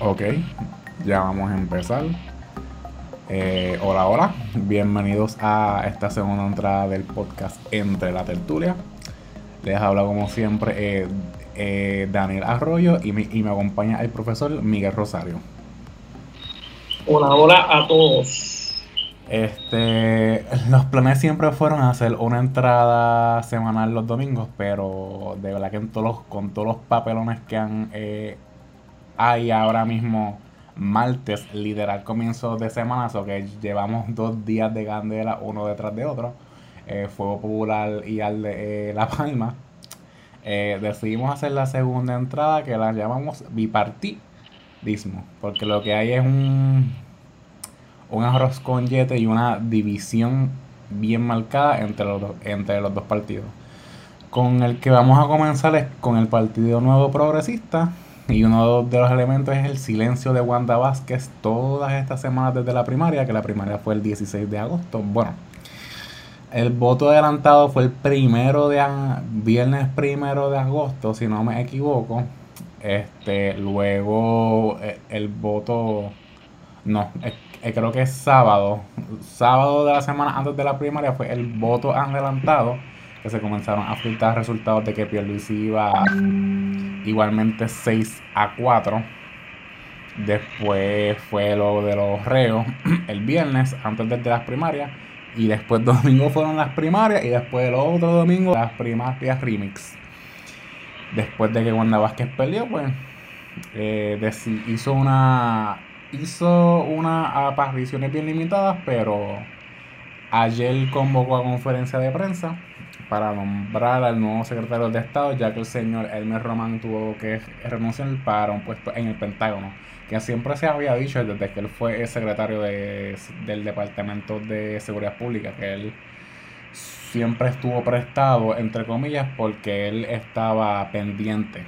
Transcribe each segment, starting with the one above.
Ok, ya vamos a empezar. Eh, hola, hola, bienvenidos a esta segunda entrada del podcast Entre la Tertulia. Les habla como siempre eh, eh, Daniel Arroyo y me, y me acompaña el profesor Miguel Rosario. Hola, hola a todos. Este, los planes siempre fueron hacer una entrada semanal los domingos, pero de verdad que en todos los, con todos los papelones que han eh, hay ahora mismo martes, literal comienzo de semana, o que llevamos dos días de candela uno detrás de otro, eh, Fuego Popular y al de eh, La Palma. Eh, decidimos hacer la segunda entrada que la llamamos bipartidismo, porque lo que hay es un, un arroz con yete y una división bien marcada entre los, entre los dos partidos. Con el que vamos a comenzar es con el Partido Nuevo Progresista. Y uno de los elementos es el silencio de Wanda Vázquez todas estas semanas desde la primaria, que la primaria fue el 16 de agosto. Bueno, el voto adelantado fue el primero de viernes primero de agosto, si no me equivoco. Este, luego eh, el voto, no, eh, eh, creo que es sábado, sábado de la semana antes de la primaria fue el voto adelantado, que se comenzaron a filtrar resultados de que Pierluisi iba igualmente 6 a 4. Después fue lo de los reos el viernes, antes de las primarias. Y después domingo fueron las primarias. Y después el otro domingo las primarias remix. Después de que Wanda Vázquez perdió, pues eh, hizo una hizo unas apariciones bien limitadas, pero ayer convocó a conferencia de prensa para nombrar al nuevo secretario de Estado, ya que el señor Elmer Román tuvo que renunciar para un puesto en el Pentágono, que siempre se había dicho desde que él fue el secretario de- del Departamento de Seguridad Pública, que él siempre estuvo prestado, entre comillas, porque él estaba pendiente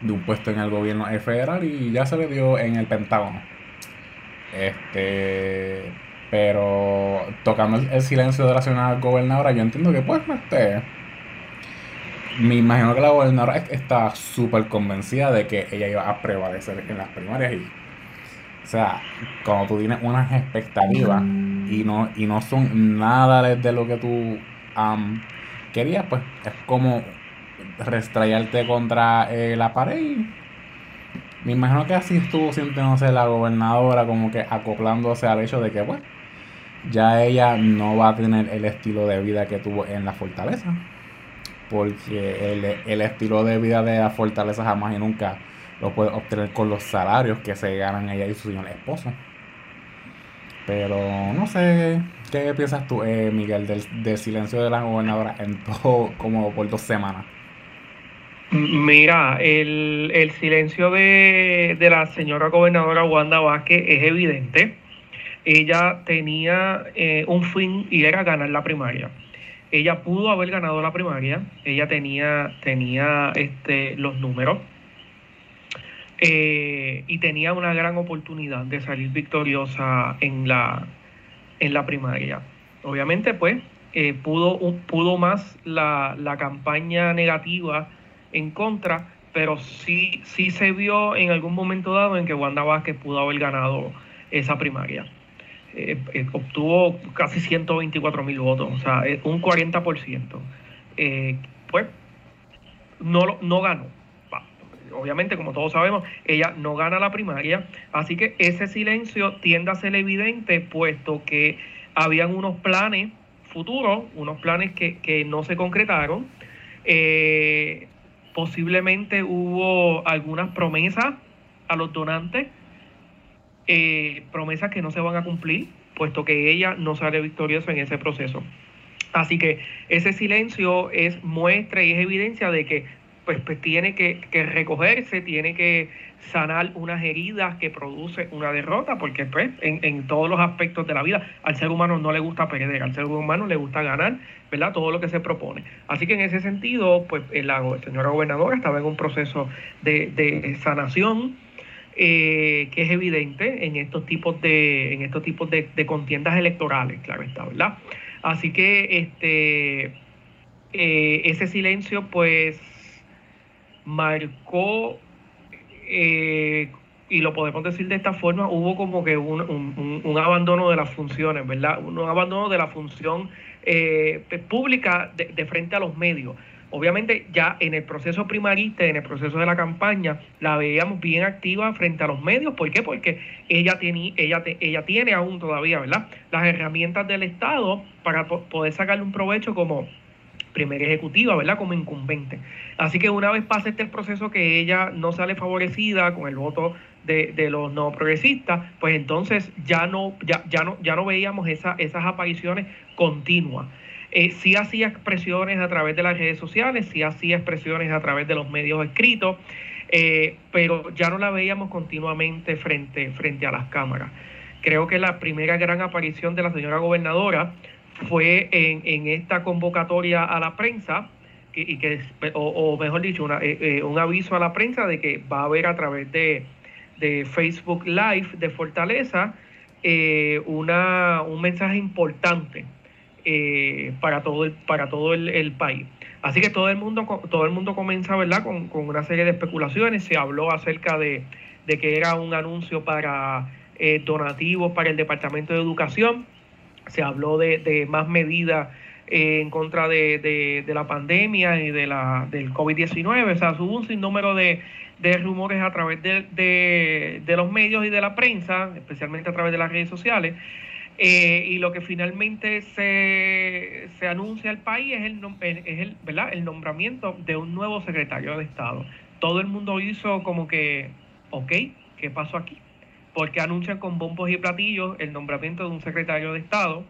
de un puesto en el gobierno federal y ya se le dio en el Pentágono. Este, pero tocando el, silencio de la señora gobernadora, yo entiendo que pues este, me imagino que la gobernadora es- está súper convencida de que ella iba a prevalecer en las primarias y o sea, cuando tú tienes unas expectativas y no, y no son nada de, lo que tú am, querías, pues es como restrayarte contra eh, la pared. me imagino que así estuvo sintiéndose la gobernadora, como que acoplándose al hecho de que, pues, ya ella no va a tener el estilo de vida que tuvo en la fortaleza. Porque el, el estilo de vida de la fortaleza jamás y nunca lo puede obtener con los salarios que se ganan ella y su señor esposo. Pero no sé, ¿qué piensas tú, eh, Miguel, del, del silencio de la gobernadora en todo, como por dos semanas? Mira, el, el silencio de, de la señora gobernadora Wanda Vázquez es evidente. Ella tenía eh, un fin y era ganar la primaria. Ella pudo haber ganado la primaria. Ella tenía, tenía este, los números. eh, y tenía una gran oportunidad de salir victoriosa en la, en la primaria. Obviamente, pues, eh, pudo, pudo más la, la campaña negativa en contra, pero sí, sí se vio en algún momento dado en que Wanda Vázquez pudo haber ganado esa primaria. Eh, eh, obtuvo casi 124 mil votos, o sea, eh, un 40%. Eh, pues no, no ganó. Obviamente, como todos sabemos, ella no gana la primaria, así que ese silencio tiende a ser evidente, puesto que habían unos planes futuros, unos planes que, que no se concretaron. Posiblemente hubo algunas promesas a los donantes, eh, promesas que no se van a cumplir, puesto que ella no sale victoriosa en ese proceso. Así que ese silencio es muestra y es evidencia de que pues, pues tiene que, que recogerse, tiene que sanar unas heridas que produce una derrota, porque pues, en, en todos los aspectos de la vida al ser humano no le gusta perder, al ser humano le gusta ganar, ¿verdad? Todo lo que se propone. Así que en ese sentido, pues la señora gobernadora estaba en un proceso de, de sanación, eh, que es evidente en estos tipos de, en estos tipos de, de contiendas electorales, claro está, ¿verdad? Así que este eh, ese silencio, pues, marcó eh, y lo podemos decir de esta forma, hubo como que un, un, abandono de las funciones, ¿verdad? Un abandono de la función eh, pública de, frente a los medios. Obviamente ya en el proceso primarista, en el proceso de la campaña, la veíamos bien activa frente a los medios. ¿Por qué? Porque ella tiene, ella, ella tiene aún todavía, ¿verdad? Las herramientas del Estado para poder sacarle un provecho como primera ejecutiva, ¿verdad? Como incumbente. Así que una vez pase este proceso que ella no sale favorecida con el voto de, los no progresistas, pues entonces ya no, ya, ya no, ya no veíamos esa, esas apariciones continuas. Eh, sí hacía expresiones a través de las redes sociales, sí hacía expresiones a través de los medios escritos, eh, pero ya no la veíamos continuamente frente, frente a las cámaras. Creo que la primera gran aparición de la señora gobernadora fue en, en esta convocatoria a la prensa, y que, o, mejor dicho, eh, un aviso a la prensa de que va a haber a través de, de Facebook Live de Fortaleza eh, una, un mensaje importante eh, para todo el, para todo el, país. Así que todo el mundo, todo el mundo comienza ¿verdad? Con, una serie de especulaciones. Se habló acerca de, que era un anuncio para eh, donativos para el Departamento de Educación. Se habló de, más medidas en contra de, la pandemia y de la, del COVID-19. O sea, hubo un sinnúmero de, de rumores a través de, los medios y de la prensa, especialmente a través de las redes sociales. Eh, y lo que finalmente se, se anuncia al país es, el, es el, ¿verdad? el nombramiento de un nuevo secretario de Estado. Todo el mundo hizo como que, ok, ¿qué pasó aquí? Porque anuncian con bombos y platillos el nombramiento de un secretario de Estado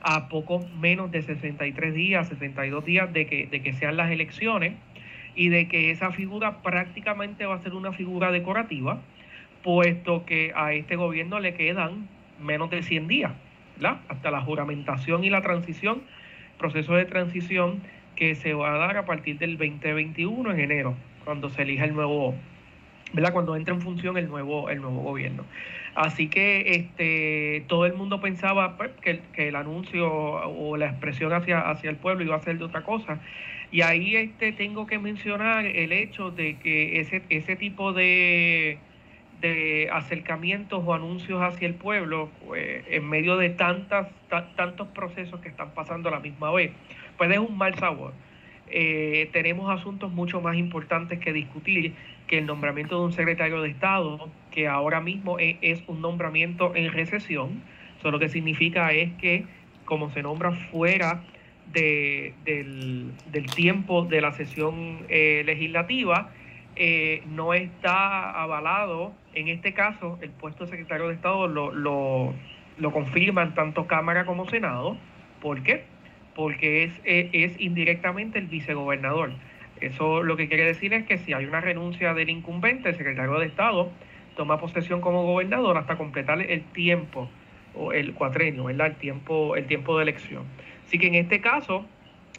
a poco menos de 63 días, 62 días de que, de que sean las elecciones y de que esa figura prácticamente va a ser una figura decorativa, puesto que a este gobierno le quedan menos de 100 días, hasta la juramentación y la transición, proceso de transición que se va a dar a partir del 2021 en enero, cuando se elija el nuevo, ¿verdad? cuando entre en función el nuevo, el nuevo gobierno. Así que este, todo el mundo pensaba pues, que, que, el anuncio o la expresión hacia, hacia el pueblo iba a ser de otra cosa. Y ahí este, tengo que mencionar el hecho de que ese, ese tipo de, de acercamientos o anuncios hacia el pueblo, pues, en medio de tantas, tantos procesos que están pasando a la misma vez, pues es un mal sabor. Eh, tenemos asuntos mucho más importantes que discutir que el nombramiento de un secretario de Estado, que ahora mismo es, es un nombramiento en recesión. Eso lo que significa es que como se nombra fuera de, del, tiempo de la sesión eh, legislativa, eh, no está avalado. En este caso, el puesto de secretario de Estado lo, lo, lo confirman tanto Cámara como Senado. ¿Por qué? Porque es, eh, es indirectamente el vicegobernador. Eso lo que quiere decir es que si hay una renuncia del incumbente, el secretario de Estado toma posesión como gobernador hasta completar el tiempo o el cuatrenio, ¿verdad? El tiempo, el tiempo de elección. Así que en este caso,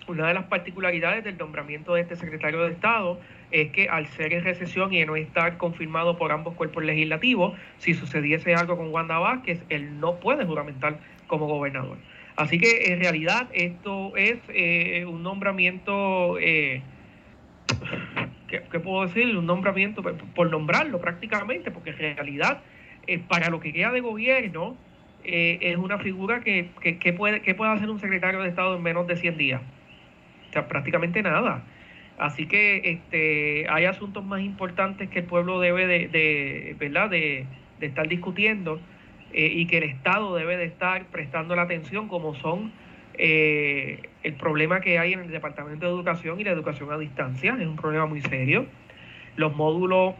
una de las particularidades del nombramiento de este secretario de Estado es que al ser en recesión y no estar confirmado por ambos cuerpos legislativos, si sucediese algo con Wanda Vázquez, él no puede juramentar como gobernador. Así que en realidad esto es eh, un nombramiento, eh, ¿qué, puedo decir? Un nombramiento por, nombrarlo prácticamente, porque en realidad eh, para lo que queda de gobierno, eh, es una figura que, que, puede, que puede hacer un secretario de Estado en menos de 100 días. Sea, prácticamente nada. Así que este, hay asuntos más importantes que el pueblo debe de, ¿verdad? de, estar discutiendo eh, y que el Estado debe de estar prestando la atención, como son eh, el problema que hay en el Departamento de Educación y la educación a distancia. Es un problema muy serio. Los módulos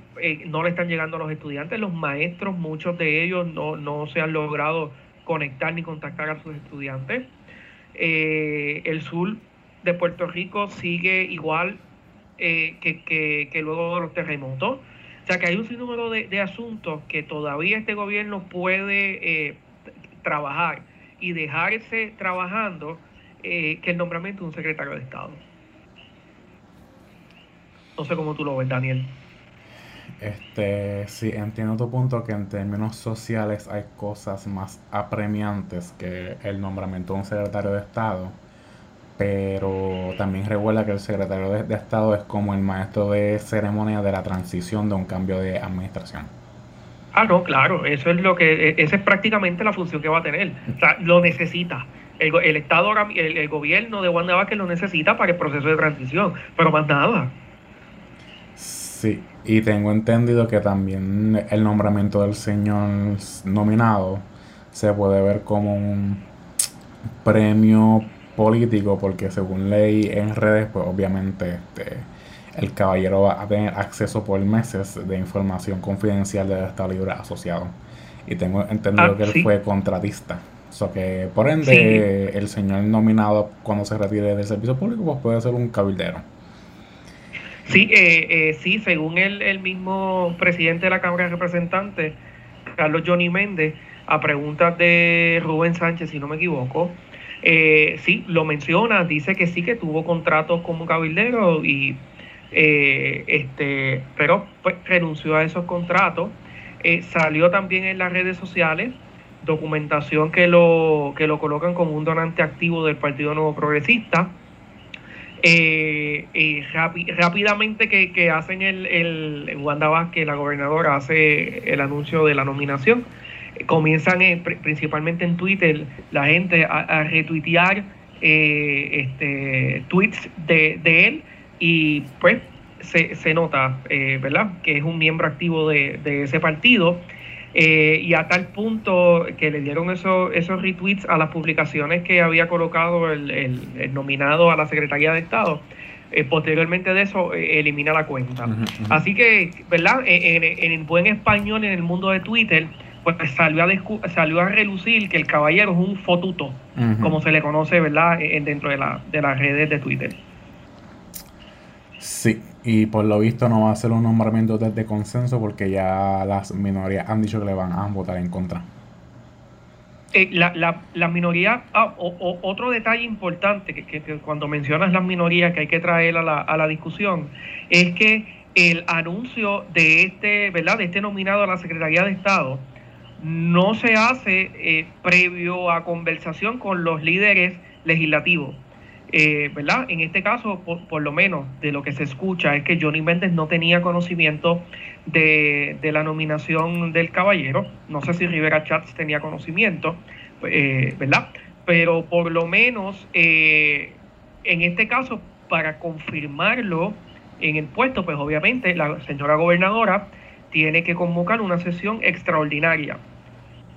no le están llegando a los estudiantes, los maestros, muchos de ellos no, no se han logrado conectar ni contactar a sus estudiantes. Eh, el sur de Puerto Rico sigue igual eh, que, luego de los terremotos. O sea que hay un sinnúmero de, asuntos que todavía este gobierno puede eh, trabajar y dejarse trabajando que el nombramiento de un secretario de Estado. No sé cómo tú lo ves, Daniel. Este, sí, entiendo tu punto que en términos sociales hay cosas más apremiantes que el nombramiento de un secretario de Estado, pero también recuerda que el secretario de, Estado es como el maestro de ceremonia de la transición de un cambio de administración. Ah, no, claro, eso es lo que, e, esa es prácticamente la función que va a tener. O sea, lo necesita. El, el Estado, el, el, gobierno de Wanda Vázquez lo necesita para el proceso de transición, pero más nada. Sí, y tengo entendido que también el nombramiento del señor nominado se puede ver como un premio político, porque según ley en redes, pues obviamente este, el caballero va a tener acceso por meses de información confidencial del Estado Libre Asociado. Y tengo entendido ah, que él fue contratista. O que por ende el señor nominado cuando se retire del servicio público pues puede ser un cabildero. Sí, eh, eh, sí, según el, el mismo presidente de la Cámara de Representantes, Carlos Johnny Méndez, a preguntas de Rubén Sánchez, si no me equivoco, eh, sí, lo menciona, dice que sí que tuvo contratos como cabildero y eh, este, pero pues, renunció a esos contratos. Eh, salió también en las redes sociales documentación que lo, que lo colocan como un donante activo del Partido Nuevo Progresista. Eh, rápidamente que, hacen el, el Wanda Vázquez, la gobernadora, hace el anuncio de la nominación. Comienzan principalmente en Twitter la gente a, retuitear este, tweets de, de él y pues se, se nota, eh, ¿verdad?, que es un miembro activo de, ese partido. Eh, y a tal punto que le dieron esos, esos retweets a las publicaciones que había colocado el, nominado a la Secretaría de Estado. Eh, posteriormente de eso, elimina la cuenta. Así que, ¿verdad? En, en, buen español, en el mundo de Twitter, pues salió a, salió a relucir que el caballero es un fotuto, como se le conoce, ¿verdad?, dentro de, la, de las redes de Twitter. Sí, y por lo visto no va a ser un nombramiento desde consenso porque ya las minorías han dicho que le van a votar en contra. Eh, la, la, minoría, ah, otro detalle importante que, cuando mencionas las minorías que hay que traer a la, a la discusión es que el anuncio de este, ¿verdad? De este nominado a la Secretaría de Estado no se hace eh, previo a conversación con los líderes legislativos. Eh, ¿verdad? En este caso, por, lo menos de lo que se escucha, es que Johnny Méndez no tenía conocimiento de, la nominación del caballero. No sé si Rivera Chats tenía conocimiento, eh, ¿verdad? Pero por lo menos, eh, en este caso, para confirmarlo en el puesto, pues obviamente la señora gobernadora tiene que convocar una sesión extraordinaria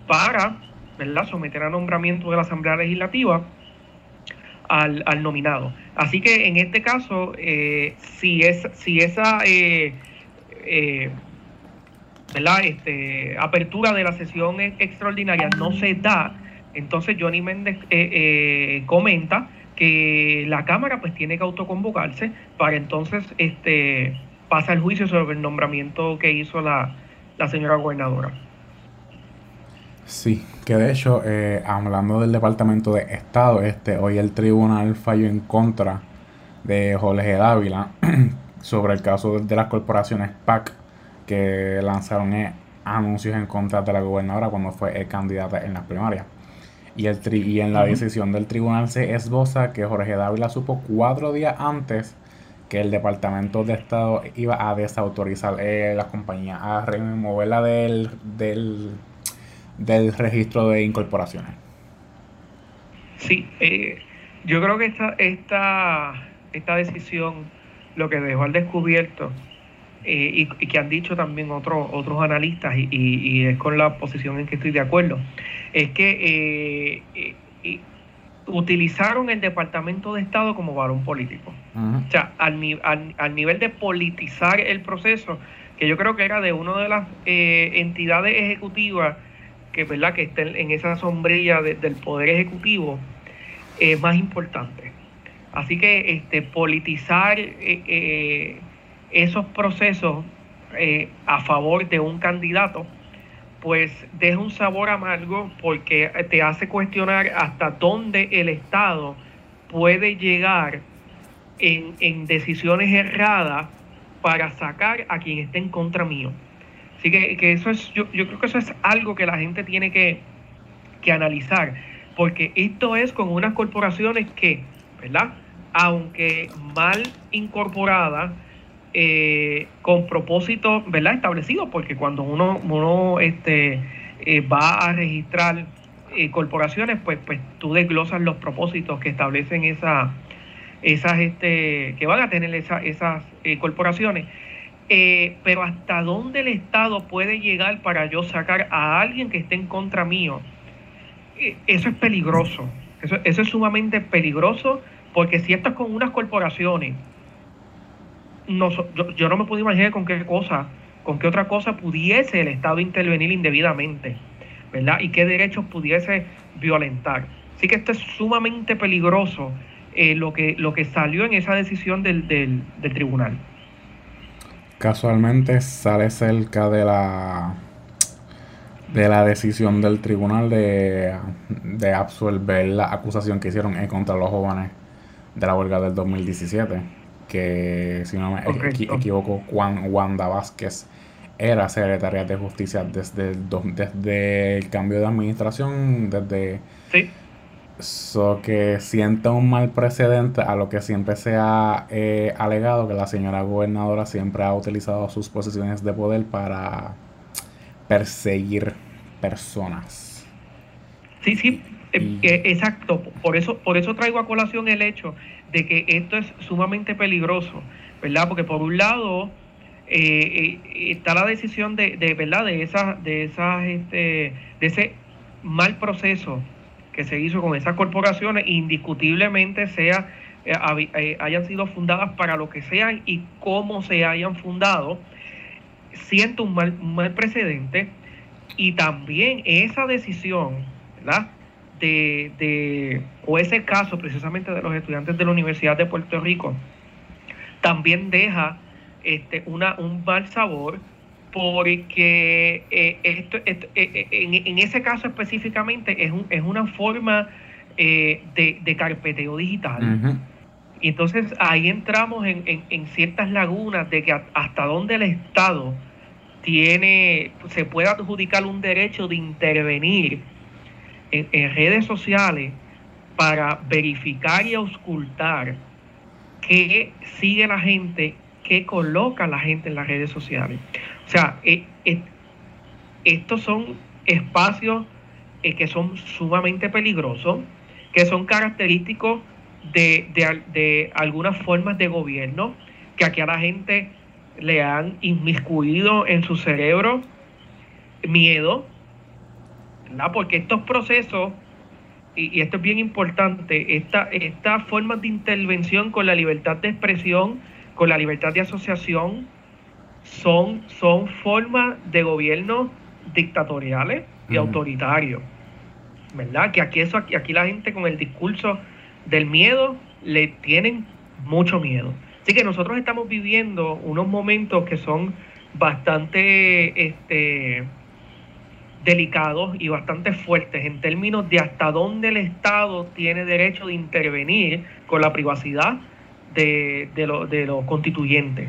para, ¿verdad?, someter a nombramiento de la Asamblea Legislativa al, nominado. Así que en este caso, eh, si, es, si esa eh, eh, Este, apertura de la sesión extraordinaria no se da, entonces Johnny Méndez comenta que la Cámara pues tiene que autoconvocarse para entonces este, pasa el juicio sobre el nombramiento que hizo la, la señora gobernadora. Sí, que de hecho, eh, hablando del Departamento de Estado, este, hoy el tribunal falló en contra de Jorge Dávila sobre el caso de las corporaciones PAC que lanzaron eh, anuncios en contra de la gobernadora cuando fue candidata en las primarias. Y, el tri y en la decisión del tribunal se esboza que Jorge Dávila supo cuatro días antes que el Departamento de Estado iba a desautorizar eh, la compañía, a removerla del, del del registro de incorporaciones. Sí, eh, yo creo que esta, esta, esta decisión lo que dejó al descubierto eh, y, que han dicho también otros otros analistas y, es con la posición en que estoy de acuerdo, es que eh, utilizaron el Departamento de Estado como varón político. O sea, al, al, al, nivel de politizar el proceso, que yo creo que era de una de las entidades ejecutivas que, ¿verdad? que estén en esa sombrilla del poder ejecutivo es más importante. Así que este, politizar eh, eh, esos procesos eh, a favor de un candidato, pues deja un sabor amargo porque te hace cuestionar hasta dónde el Estado puede llegar en, en decisiones erradas para sacar a quien esté en contra mío. Así que, eso es, yo, yo, creo que eso es algo que la gente tiene que, analizar, porque esto es con unas corporaciones que, ¿verdad? Aunque mal incorporadas, eh, con propósito ¿verdad? establecido, porque cuando uno, uno este, eh, va a registrar eh, corporaciones, pues, pues tú desglosas los propósitos que establecen esa, esas, este, que van a tener esas corporaciones. Pero hasta dónde el Estado puede llegar para yo sacar a alguien que esté en contra mío, eso es peligroso. Eso, eso es sumamente peligroso porque si estás con unas corporaciones no, yo, no me puedo imaginar con qué cosa, con qué otra cosa pudiese el Estado intervenir indebidamente, ¿verdad? Y qué derechos pudiese violentar. Así que esto es sumamente peligroso eh, lo, que, lo que salió en esa decisión del, del, tribunal. Casualmente sale cerca de la de la decisión del tribunal de, de absorber la acusación que hicieron contra los jóvenes de la huelga del 2017 que si no me equivoco, Juan, Wanda Vázquez era secretaria de justicia desde el, desde el cambio de administración, desde... Sí. So que sienta un mal precedente a lo que siempre se ha eh, alegado que la señora gobernadora siempre ha utilizado sus posiciones de poder para perseguir personas. Sí, sí, eh, eh, exacto. Por eso, por eso traigo a colación el hecho de que esto es sumamente peligroso, ¿verdad? Porque por un lado eh, eh, está la decisión de, de, ¿verdad? De esas, de esas, este, de ese mal proceso que se hizo con esas corporaciones, indiscutiblemente sea eh, hayan sido fundadas para lo que sean y cómo se hayan fundado, siento un mal, un mal precedente y también esa decisión, ¿verdad? de, o ese caso precisamente de los estudiantes de la Universidad de Puerto Rico, también deja este, una, un mal sabor porque eh, esto, eh, eh, en, ese caso específicamente es, un, es una forma de, de, carpeteo digital. Y entonces ahí entramos en, en, ciertas lagunas de que hasta dónde el Estado tiene, se puede adjudicar un derecho de intervenir en, redes sociales para verificar y auscultar qué sigue la gente, qué coloca la gente en las redes sociales. O sea, eh, eh, estos son espacios eh, que son sumamente peligrosos, que son característicos de, de, algunas formas de gobierno, que aquí a la gente le han inmiscuido en su cerebro miedo, porque estos procesos, y, esto es bien importante, esta, estas formas de intervención con la libertad de expresión, con la libertad de asociación, son, son formas de gobierno dictatoriales y autoritarios. ¿Verdad? Que aquí, eso, aquí, aquí la gente con el discurso del miedo le tienen mucho miedo. Así que nosotros estamos viviendo unos momentos que son bastante este, delicados y bastante fuertes en términos de hasta dónde el Estado tiene derecho de intervenir con la privacidad de, de, los constituyentes.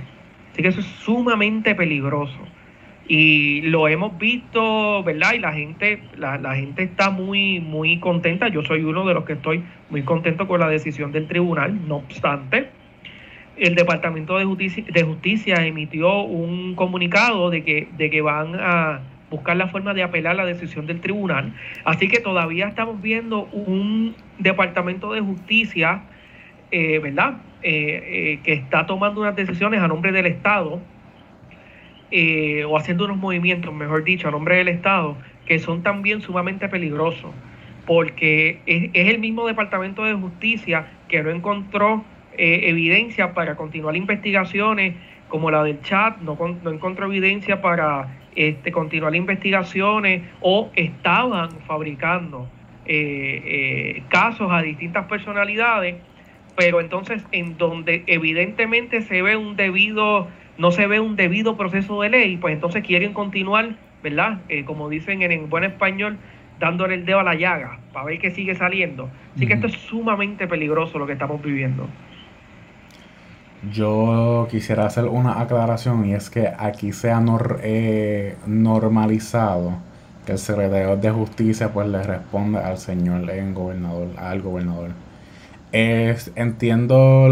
Así que eso es sumamente peligroso. Y lo hemos visto, ¿verdad? Y la gente, la, la, gente está muy, muy contenta. Yo soy uno de los que estoy muy contento con la decisión del tribunal. No obstante, el Departamento de Justicia, de Justicia emitió un comunicado de que, de que van a buscar la forma de apelar la decisión del tribunal. Así que todavía estamos viendo un departamento de justicia, eh, ¿verdad? Eh, eh, que está tomando unas decisiones a nombre del Estado, o haciendo unos movimientos, mejor dicho, a nombre del Estado, que son también sumamente peligrosos, porque es, el mismo departamento de justicia que no encontró evidencia para continuar investigaciones como la del chat, no, no encontró evidencia para este, continuar investigaciones o estaban fabricando eh, eh, casos a distintas personalidades, pero entonces en donde evidentemente se ve un debido, no se ve un debido proceso de ley, pues entonces quieren continuar, ¿verdad? Eh, como dicen en, buen español, dándole el dedo a la llaga para ver qué sigue saliendo. Así que esto es sumamente peligroso lo que estamos viviendo. Yo quisiera hacer una aclaración y es que aquí se ha eh, normalizado que el secretario de justicia pues le responde al señor en gobernador, al gobernador. Es, entiendo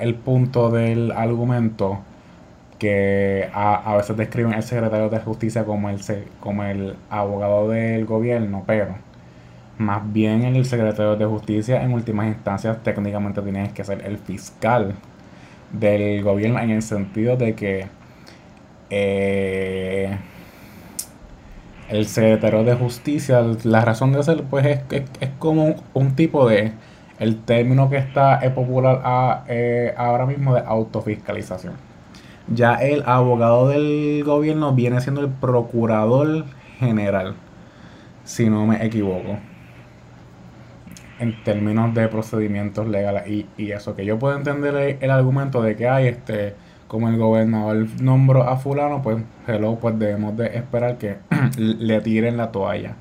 el punto del argumento que a, veces describen el secretario de justicia como el, como el abogado del gobierno, pero más bien el secretario de justicia en últimas instancias técnicamente tiene que ser el fiscal del gobierno en el sentido de que eh, el secretario de justicia, la razón de ser pues es, es, como un, tipo de, el término que está popular a, eh, ahora mismo de autofiscalización ya el abogado del gobierno viene siendo el procurador general, si no me equivoco, en términos de procedimientos legales y, y eso, que yo puedo entender el, argumento de que hay este, como el gobernador nombró a fulano, pues hello, pues debemos de esperar que le tiren la toalla.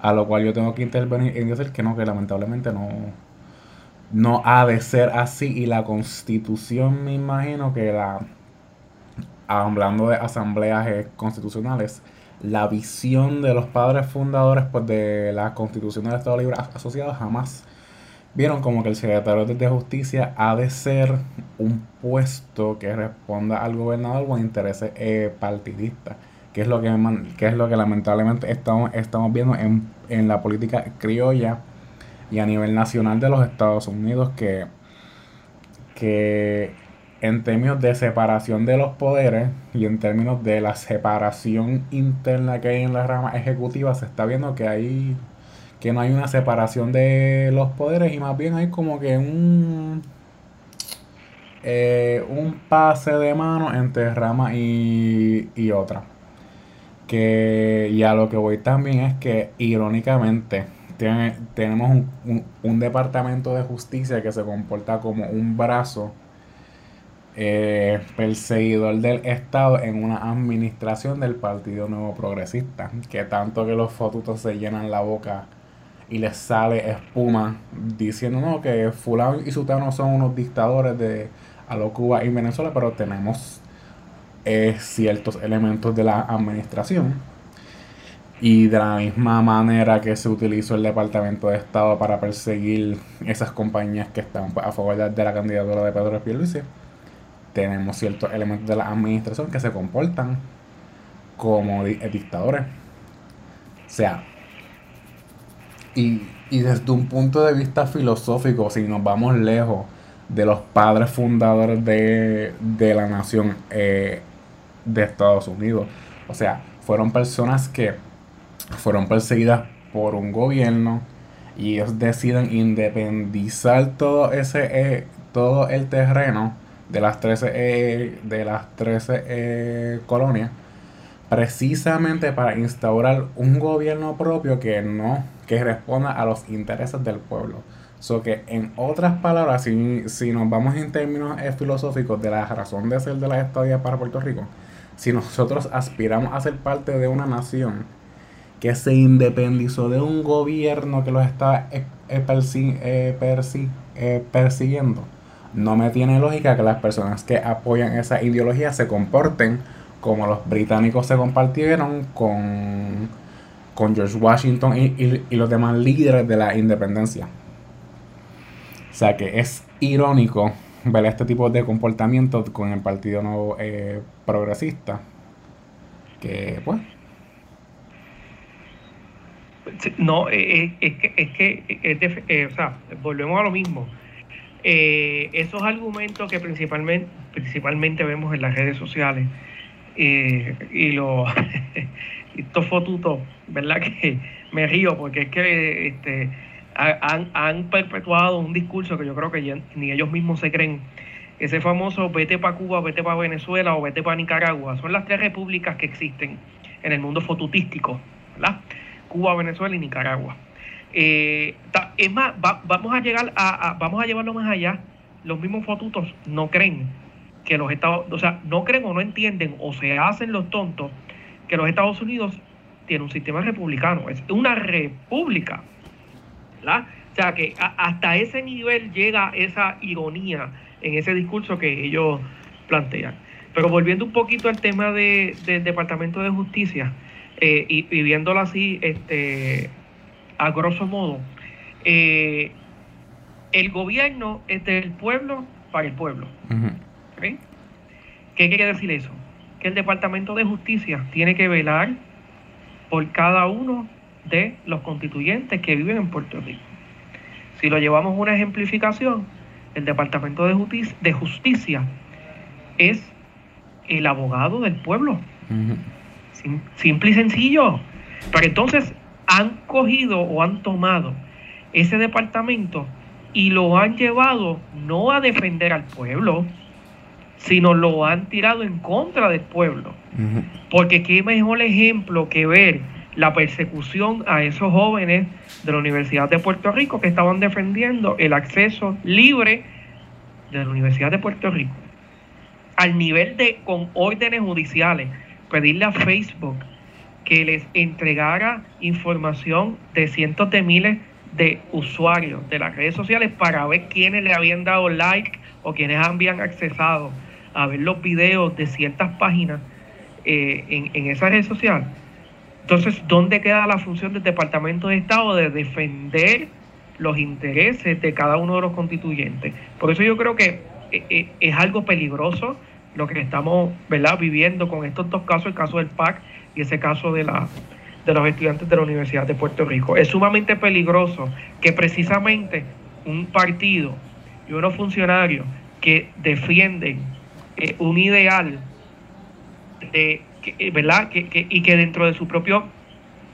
A lo cual yo tengo que intervenir y decir que no, que lamentablemente no, no ha de ser así. Y la constitución me imagino que la hablando de asambleas constitucionales, la visión de los padres fundadores pues, de la Constitución del Estado Libre Asociado jamás vieron como que el secretario de Justicia ha de ser un puesto que responda al gobernador con intereses eh, partidistas, que es lo que, que es lo que lamentablemente estamos, estamos viendo en, en la política criolla y a nivel nacional de los Estados Unidos, que, que en términos de separación de los poderes y en términos de la separación interna que hay en la rama ejecutiva, se está viendo que hay que no hay una separación de los poderes y más bien hay como que un eh, un pase de mano entre rama y, y otra. Que, y a lo que voy también es que irónicamente tenemos un, un departamento de justicia que se comporta como un brazo eh, perseguidor del Estado en una administración del Partido Nuevo Progresista, que tanto que los fotutos se llenan la boca y les sale espuma diciendo no, que fulano y sutano son unos dictadores de a lo Cuba y Venezuela, pero tenemos eh, ciertos elementos de la administración. Y de la misma manera que se utilizó el Departamento de Estado para perseguir esas compañías que están a favor de la candidatura de Pedro Pierluisi, tenemos ciertos elementos de la administración que se comportan como eh, dictadores. O sea, y, desde un punto de vista filosófico, si nos vamos lejos de los padres fundadores de, la nación eh, de Estados Unidos, o sea, fueron personas que fueron perseguidas por un gobierno y ellos deciden independizar todo ese eh, todo el terreno de las 13, eh, de las 13 eh, colonias precisamente para instaurar un gobierno propio que no que responda a los intereses del pueblo. So que en otras palabras, si, si nos vamos en términos eh, filosóficos de la razón de ser de la estadía para Puerto Rico, si nosotros aspiramos a ser parte de una nación que se independizó de un gobierno que los está persiguiendo, no me tiene lógica que las personas que apoyan esa ideología se comporten como los británicos se compartieron con, con George Washington y, los demás líderes de la independencia. O sea que es irónico ver este tipo de comportamiento con el Partido Nuevo eh, Progresista. Que, pues. No, eh, eh, es que, es que o sea, volvemos a lo mismo eh, esos argumentos que principalmente, principalmente vemos en las redes sociales eh, y los estos fotutos, ¿verdad? Que me río porque es que este, han, han perpetuado un discurso que yo creo que ni ellos mismos se creen. Ese famoso vete para Cuba, vete para Venezuela o vete para Nicaragua. Son las tres repúblicas que existen en el mundo fotutístico, ¿verdad? Cuba, Venezuela y Nicaragua. Eh, es más, vamos a llegar a, vamos a llevarlo más allá. Los mismos fotutos no creen que los Estados, o sea, no creen o no entienden o se hacen los tontos que los Estados Unidos tienen un sistema republicano, es una república. O sea que hasta ese nivel llega esa ironía en ese discurso que ellos plantean. Pero volviendo un poquito al tema de, del Departamento de Justicia eh, y, y, viéndolo así, este, a grosso modo, eh, el gobierno es del pueblo para el pueblo. ¿Qué quiere decir eso? que el Departamento de Justicia tiene que velar por cada uno de los constituyentes que viven en Puerto Rico. Si lo llevamos a una ejemplificación, el Departamento de Justicia, de Justicia es el abogado del pueblo. Simple y sencillo. Pero entonces han cogido o han tomado ese departamento y lo han llevado no a defender al pueblo, sino lo han tirado en contra del pueblo. Porque qué mejor ejemplo que ver la persecución a esos jóvenes de la Universidad de Puerto Rico que estaban defendiendo el acceso libre de la Universidad de Puerto Rico. Al nivel de, con órdenes judiciales, pedirle a Facebook que les entregara información de cientos de miles de usuarios de las redes sociales para ver quiénes le habían dado like o quiénes habían accesado a ver los videos de ciertas páginas eh, en, en esa red social. Entonces, ¿dónde queda la función del Departamento de Estado de defender los intereses de cada uno de los constituyentes? Por eso yo creo que eh, eh, es algo peligroso lo que estamos ¿verdad? viviendo con estos dos casos, el caso del PAC y ese caso de, la, de los estudiantes de la Universidad de Puerto Rico. Es sumamente peligroso que precisamente un partido y unos funcionarios que defienden eh, un ideal de, eh, ¿verdad? Que, y que dentro de su propio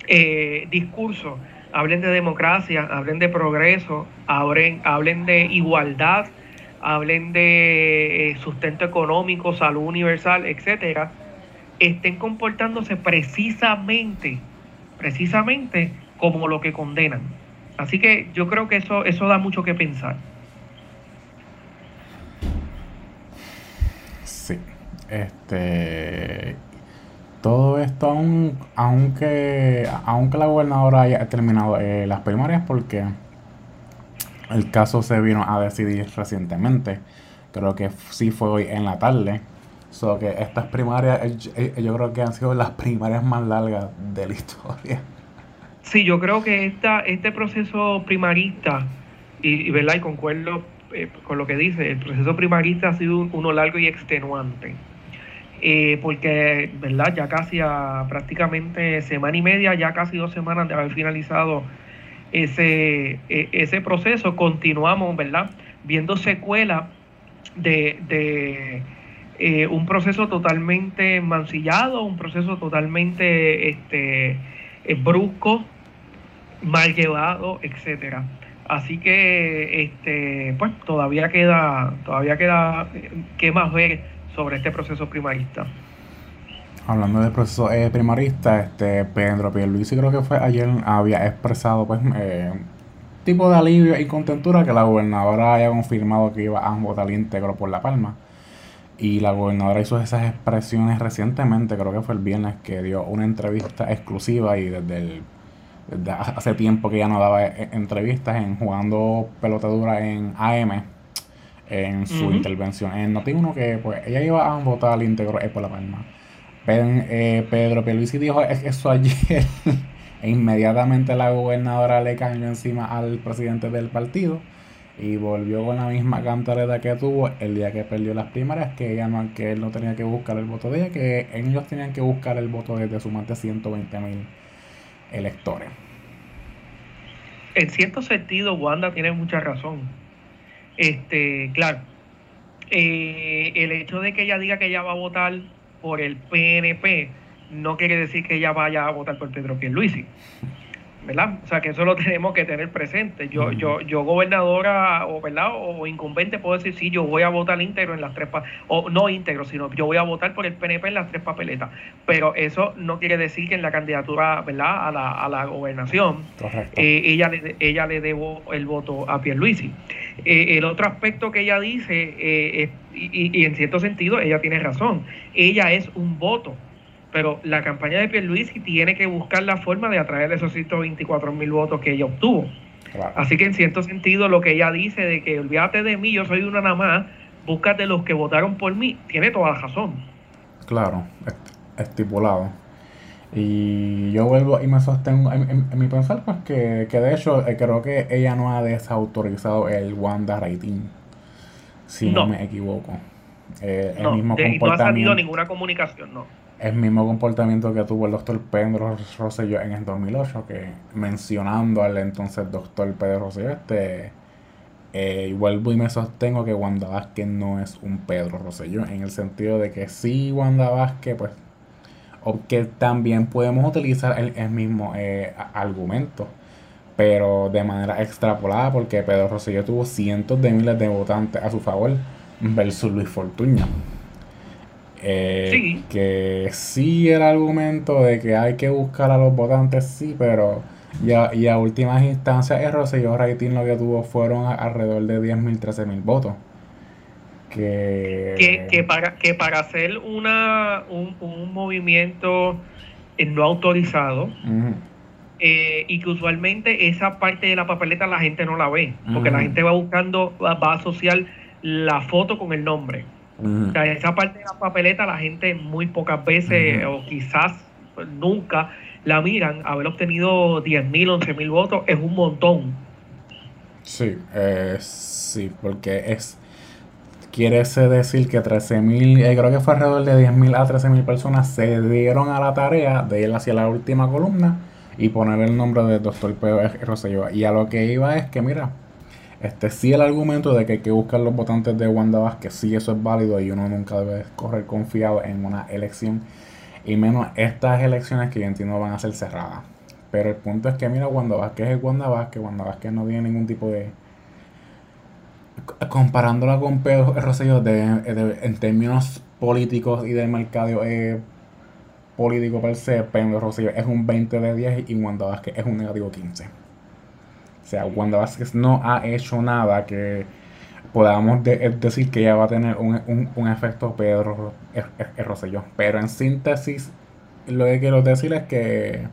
eh, discurso hablen de democracia, hablen de progreso, hablen, hablen de igualdad, hablen de sustento económico, salud universal, etcétera, estén comportándose precisamente, precisamente como lo que condenan. Así que yo creo que eso, eso da mucho que pensar. Sí, este, todo esto, aunque, aunque la gobernadora haya terminado eh, las primarias, porque el caso se vino a decidir recientemente, creo que sí fue hoy en la tarde So que estas primarias, eh, eh, yo, creo que han sido las primarias más largas de la historia. Sí, yo creo que esta, este proceso primarista, y, ¿verdad? y concuerdo eh, con lo que dice, el proceso primarista ha sido uno largo y extenuante. porque, ¿verdad? Ya casi a prácticamente semana y media, ya casi dos semanas de haber finalizado ese, e, ese proceso, continuamos, ¿verdad? Viendo secuelas de, de eh, un proceso totalmente mancillado, un proceso totalmente este, eh, brusco, mal llevado, etcétera. Así que este, pues todavía queda, todavía queda eh, qué más ver sobre este proceso primarista. Hablando del proceso primarista, este Pedro Pierluisi creo que fue ayer había expresado pues tipo de alivio y contentura que la gobernadora haya confirmado que iba a votar íntegro por La Palma. Y la gobernadora hizo esas expresiones recientemente, creo que fue el viernes, que dio una entrevista exclusiva y desde, el, hace tiempo que ya no daba e, entrevistas en jugando pelotadura en AM en su intervención. En Noti uno que pues ella iba a votar íntegro por la palma. Eh, Pedro Pierluisi dijo eso ayer e inmediatamente la gobernadora le cayó encima al presidente del partido y volvió con la misma cantareta que tuvo el día que perdió las primarias, que ella no, que él no tenía que buscar el voto de ella, que ellos tenían que buscar el voto más de 120 mil electores. En cierto sentido, Wanda tiene mucha razón. Este, claro, eh, el hecho de que ella diga que ella va a votar por el PNP no quiere decir que ella vaya a votar por Pedro Pierluisi. ¿Verdad? O sea, que eso lo tenemos que tener presente. Yo, yo, yo gobernadora o, ¿verdad? o incumbente puedo decir, sí, yo voy a votar íntegro en las tres, o no íntegro, sino yo voy a votar por el PNP en las tres papeletas. Pero eso no quiere decir que en la candidatura, ¿verdad? A la, a la gobernación, eh, ella, le, ella le debo el voto a Pierluisi. Eh, el otro aspecto que ella dice, eh, y, y en cierto sentido, ella tiene razón, ella es un voto pero la campaña de Pierluisi tiene que buscar la forma de atraer esos 124 mil votos que ella obtuvo. Así que en cierto sentido lo que ella dice de que olvídate de mí, yo soy una nada más, búscate los que votaron por mí, tiene toda la razón. Claro, estipulado. Y yo vuelvo y me sostengo en, mi pensar, pues que, que de hecho eh, creo que ella no ha desautorizado el Wanda Rating, si no me equivoco. Eh, el mismo comportamiento, no ha salido ninguna comunicación, no. El mismo comportamiento que tuvo el doctor Pedro Rosselló en el 2008, que mencionando al entonces doctor Pedro Rosselló, este, eh, vuelvo y me sostengo que Wanda Vázquez no es un Pedro Rosselló, en el sentido de que sí, Wanda Vázquez, pues, o que también podemos utilizar el, el mismo eh, argumento pero de manera extrapolada porque Pedro Rosselló tuvo cientos de miles de votantes a su favor versus Luis Fortuño. Eh, sí. Que sí el argumento de que hay que buscar a los votantes, sí, pero ya, y a últimas instancias el Rosselló Rating lo que tuvo fueron alrededor de 10.000, 13.000 votos. Que, que, para, que para hacer una, un, un movimiento no autorizado, eh, y que usualmente esa parte de la papeleta la gente no la ve, porque la gente va buscando, va, a asociar la foto con el nombre. O sea, esa parte de la papeleta la gente muy pocas veces o quizás nunca la miran. Haber obtenido 10.000, 11.000 votos es un montón. Sí, eh, sí, porque es quiere decir que 13.000, eh, creo que fue alrededor de 10.000 a 13.000 personas se dieron a la tarea de ir hacia la última columna y poner el nombre del doctor Pedro Rosselló. Y a lo que iba es que, mira, este sí el argumento de que hay que buscar los votantes de Wanda Vázquez, sí eso es válido y uno nunca debe correr confiado en una elección. Y menos estas elecciones que yo entiendo van a ser cerradas. Pero el punto es que, mira, Wanda Vázquez es Wanda Vázquez. Wanda no tiene ningún tipo de... Comparándola con Pedro Rosselló en términos políticos y de mercado, eh, político per se, Pedro Rosselló es un 20 de 10 y Wanda Vázquez es un negativo 15. O sea, Wanda Vázquez no ha hecho nada que podamos decir que ella va a tener un, efecto Pedro Rosselló. Pero en síntesis, lo que quiero decir es que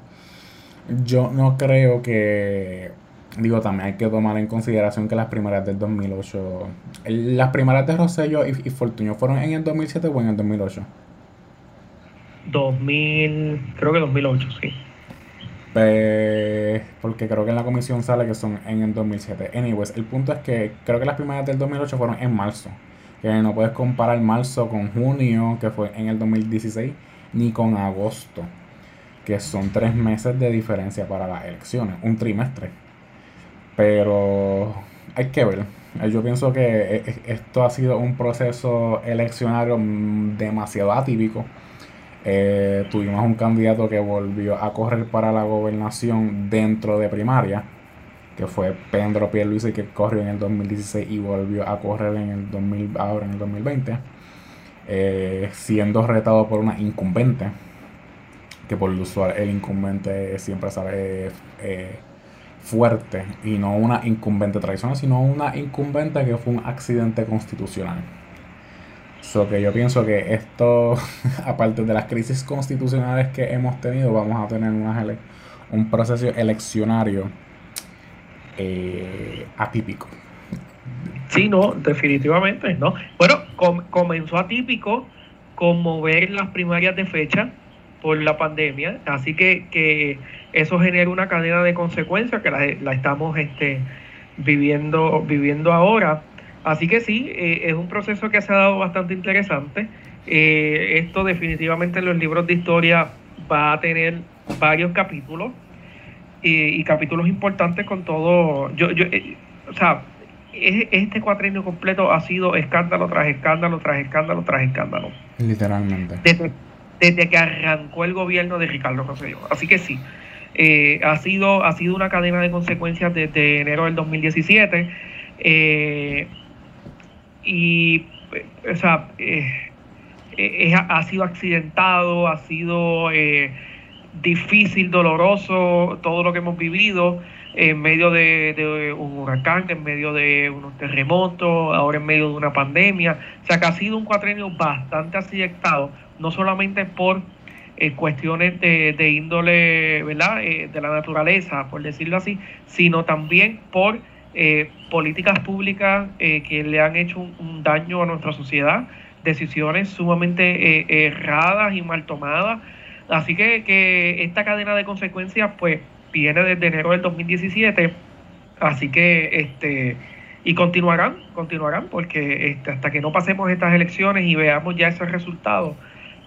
yo no creo que digo, también hay que tomar en consideración que las primeras del 2008, las primeras de Rosselló y, y Fortuño fueron en el 2007 o en el 2008. 2000, creo que 2008, sí. Pues, porque creo que en la comisión sale que son en el 2007. Anyways, el punto es que creo que las primeras del 2008 fueron en marzo. Que no puedes comparar marzo con junio, que fue en el 2016, ni con agosto, que son tres meses de diferencia para las elecciones, un trimestre. Pero hay que ver. Yo pienso que e, e, esto ha sido un proceso eleccionario demasiado atípico eh, tuvimos un candidato que volvió a correr para la gobernación dentro de primaria, que fue Pedro Pierluisi, que corrió en el 2016 y volvió a correr en el 2000, ahora en el 2020, eh, siendo retado por una incumbente, que por lo usual el incumbente siempre sale eh, fuerte, y no una incumbente tradicional, sino una incumbente que fue un accidente constitucional. So que yo pienso que esto, aparte de las crisis constitucionales que hemos tenido, vamos a tener un proceso eleccionario eh, atípico. Sí, no, definitivamente, ¿no? Bueno, comenzó atípico con mover las primarias de fecha por la pandemia, así que, que eso genera una cadena de consecuencias que la, la estamos este, viviendo, viviendo ahora. Así que sí, eh, es un proceso que se ha dado bastante interesante. Eh, esto definitivamente en los libros de historia va a tener varios capítulos y capítulos importantes con todo. Yo, yo, eh, o sea, este cuatrienio completo ha sido escándalo tras escándalo tras escándalo tras escándalo. Literalmente. Desde, que arrancó el gobierno de Ricardo Rosselló. Así que sí, ha, sido, ha sido una cadena de consecuencias desde enero del 2017. Eh, y, o sea, eh, eh, ha sido accidentado, ha sido eh, difícil, doloroso todo lo que hemos vivido en medio de, un huracán, en medio de unos terremotos, ahora en medio de una pandemia. O sea que ha sido un cuatrenio bastante accidentado, no solamente por cuestiones de, de índole, ¿verdad?, de la naturaleza, por decirlo así, sino también por eh, políticas públicas eh, que le han hecho un, daño a nuestra sociedad, decisiones sumamente eh, erradas y mal tomadas. Así que, que esta cadena de consecuencias pues viene desde enero del 2017. Así que este y continuarán, continuarán, porque este, hasta que no pasemos estas elecciones y veamos ya ese resultado,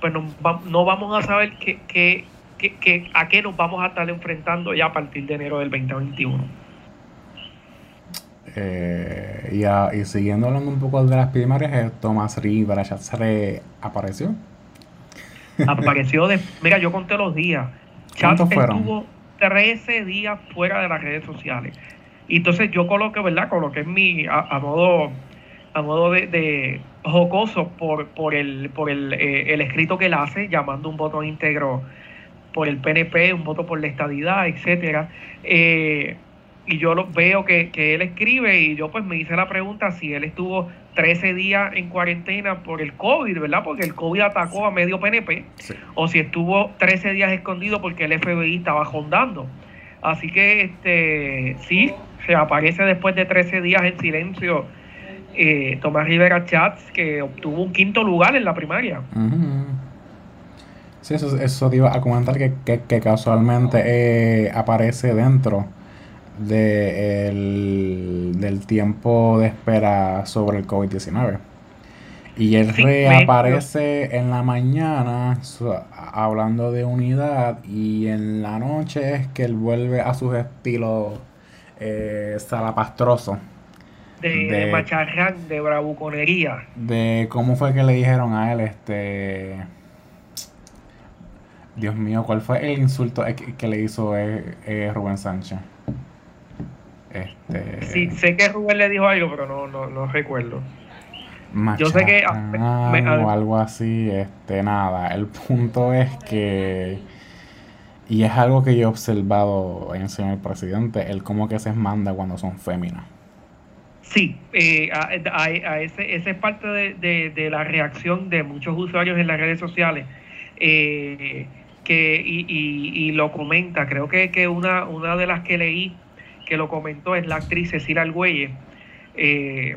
pues no, no vamos a saber qué, qué, qué, a qué nos vamos a estar enfrentando ya a partir de enero del 2021. Eh, y, y, siguiendo hablando un poco de las primarias, eh, Tomás Rivera ya se apareció. Apareció de. Mira, yo conté los días. ¿Cuántos fueron? estuvo 13 días fuera de las redes sociales. Y entonces yo coloqué, ¿verdad? Coloqué mi. a, modo a modo de, jocoso por, por, el, por el, eh, el, escrito que él hace, llamando un voto íntegro por el PNP, un voto por la estadidad, etcétera. Eh, y yo lo, veo que, él escribe y yo pues me hice la pregunta si él estuvo 13 días en cuarentena por el COVID, ¿verdad? Porque el COVID atacó a medio PNP, o si estuvo 13 días escondido porque el FBI estaba rondando. Así que este sí, se aparece después de 13 días en silencio eh, Tomás Rivera Chats, que obtuvo un quinto lugar en la primaria. Sí, eso, eso te iba a comentar que, que, casualmente eh, aparece dentro de del tiempo de espera sobre el COVID-19. Y él reaparece en la mañana hablando de unidad y en la noche es que él vuelve a sus estilos eh, salapastroso. De, de, macharrán, de bravuconería. De cómo fue que le dijeron a él, este... Dios mío, ¿cuál fue el insulto que, le hizo eh, eh, Rubén Sánchez? Este... Sí, sé que Rubén le dijo algo, pero no, no, no recuerdo. Yo sé que... o algo así, este, nada. El punto es que... Y es algo que yo he observado en el señor presidente, el cómo que se manda cuando son féminas. Sí, eh, a, a, ese, esa es parte de, de, la reacción de muchos usuarios en las redes sociales. Eh, que y, y, lo comenta, creo que, que una, una de las que leí que lo comentó es la actriz Cecilia Argüelles, eh,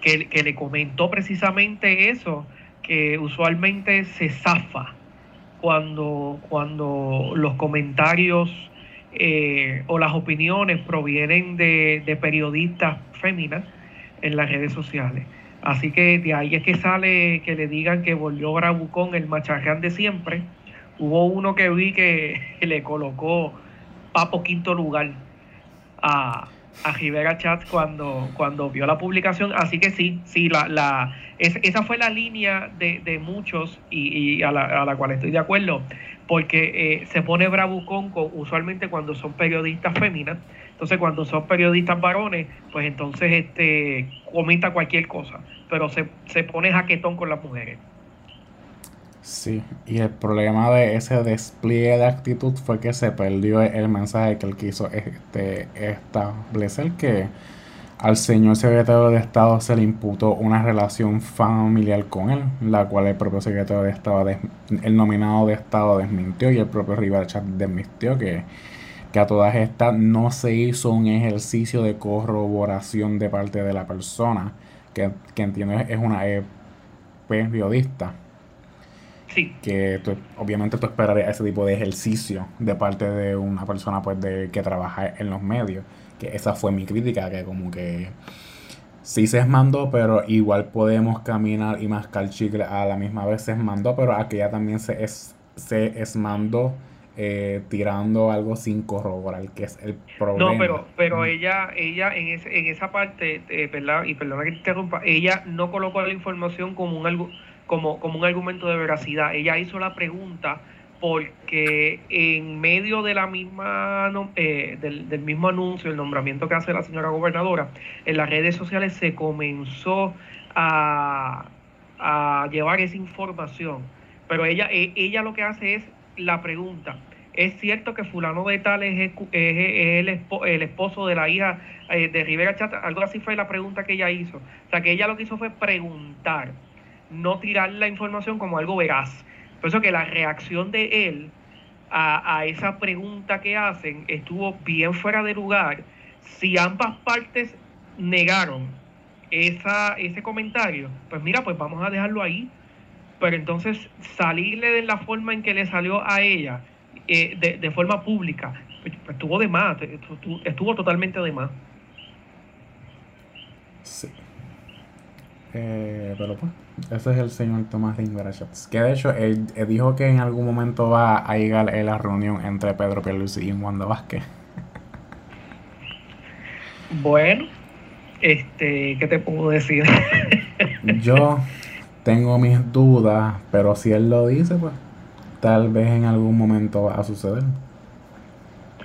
que, le comentó precisamente eso, que usualmente se zafa cuando, cuando los comentarios eh, o las opiniones provienen de, periodistas féminas en las redes sociales. Así que de ahí es que sale que le digan que volvió Bravucón el macharrán de siempre. Hubo uno que vi que le colocó Papo quinto lugar a, a Rivera Chats cuando, cuando vio la publicación. Así que sí, sí, la, la, esa fue la línea de, de muchos y, a, la, a, la, cual estoy de acuerdo, porque eh, se pone bravucón con, usualmente cuando son periodistas féminas. Entonces, cuando son periodistas varones, pues entonces este comenta cualquier cosa, pero se, se pone jaquetón con las mujeres. Sí, y el problema de ese despliegue de actitud fue que se perdió el mensaje que él quiso este, establecer, que al señor secretario de Estado se le imputó una relación familiar con él, la cual el propio secretario de Estado, el nominado de Estado desmintió y el propio Rivera desmintió que, que a todas estas no se hizo un ejercicio de corroboración de parte de la persona, que, que entiendo es una periodista que obviamente tú esperarías ese tipo de ejercicio de parte de una persona pues de que trabaja en los medios. Que esa fue mi crítica, que como que sí se esmandó, pero igual podemos caminar y mascar chicle a la misma vez se esmandó, pero aquella también se, es, se esmandó eh, tirando algo sin corroborar, que es el problema. No, pero, pero ella, ella en, ese, en esa parte, eh, ¿verdad? Y perdona que te interrumpa, ella no colocó la información como un algo como, como un argumento de veracidad. Ella hizo la pregunta porque en medio de la misma eh, del, del, mismo anuncio, el nombramiento que hace la señora gobernadora, en las redes sociales se comenzó a, a llevar esa información. Pero ella, e, ella lo que hace es la pregunta. ¿Es cierto que fulano de tal es, el, el, esposo de la hija eh, de Rivera Chata? Algo así fue la pregunta que ella hizo. O sea, que ella lo que hizo fue preguntar no tirar la información como algo veraz. Por eso que la reacción de él a, esa pregunta que hacen estuvo bien fuera de lugar. Si ambas partes negaron esa, ese comentario, pues mira, pues vamos a dejarlo ahí. Pero entonces salirle de la forma en que le salió a ella, eh, de, forma pública, pues, estuvo de más, estuvo totalmente de más. Sí. Eh, pero pues, ese es el señor Tomás Rinverachats. Que de hecho, él, dijo que en algún momento va a llegar a la reunión entre Pedro Pierluisi y Wanda Vázquez. Bueno, este, ¿qué te puedo decir? Yo tengo mis dudas, pero si él lo dice, pues tal vez en algún momento va a suceder.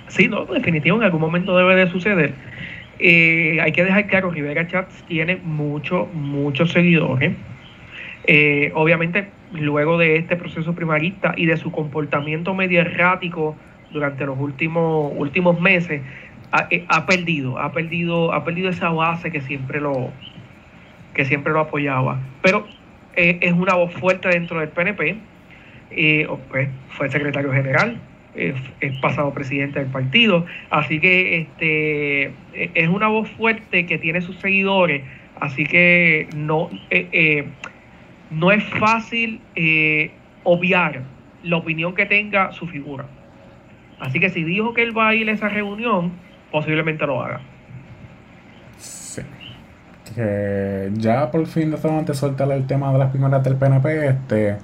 Sí, no, definitivo, en algún momento debe de suceder. Eh, hay que dejar claro, Rivera Chats tiene muchos, muchos seguidores. Eh, obviamente, luego de este proceso primarista y de su comportamiento medio errático durante los últimos, últimos meses, ha, eh, perdido, ha perdido, ha perdido esa base que siempre lo, que siempre lo apoyaba. Pero es una voz fuerte dentro del PNP. Pues, fue secretario general, es, pasado presidente del partido. Así que este es una voz fuerte que tiene sus seguidores. Así que no, eh, eh, no es fácil eh, obviar la opinión que tenga su figura. Así que si dijo que él va a ir a esa reunión, posiblemente lo haga. Sí. Ya por fin de soltar el tema de las primeras del PNP, este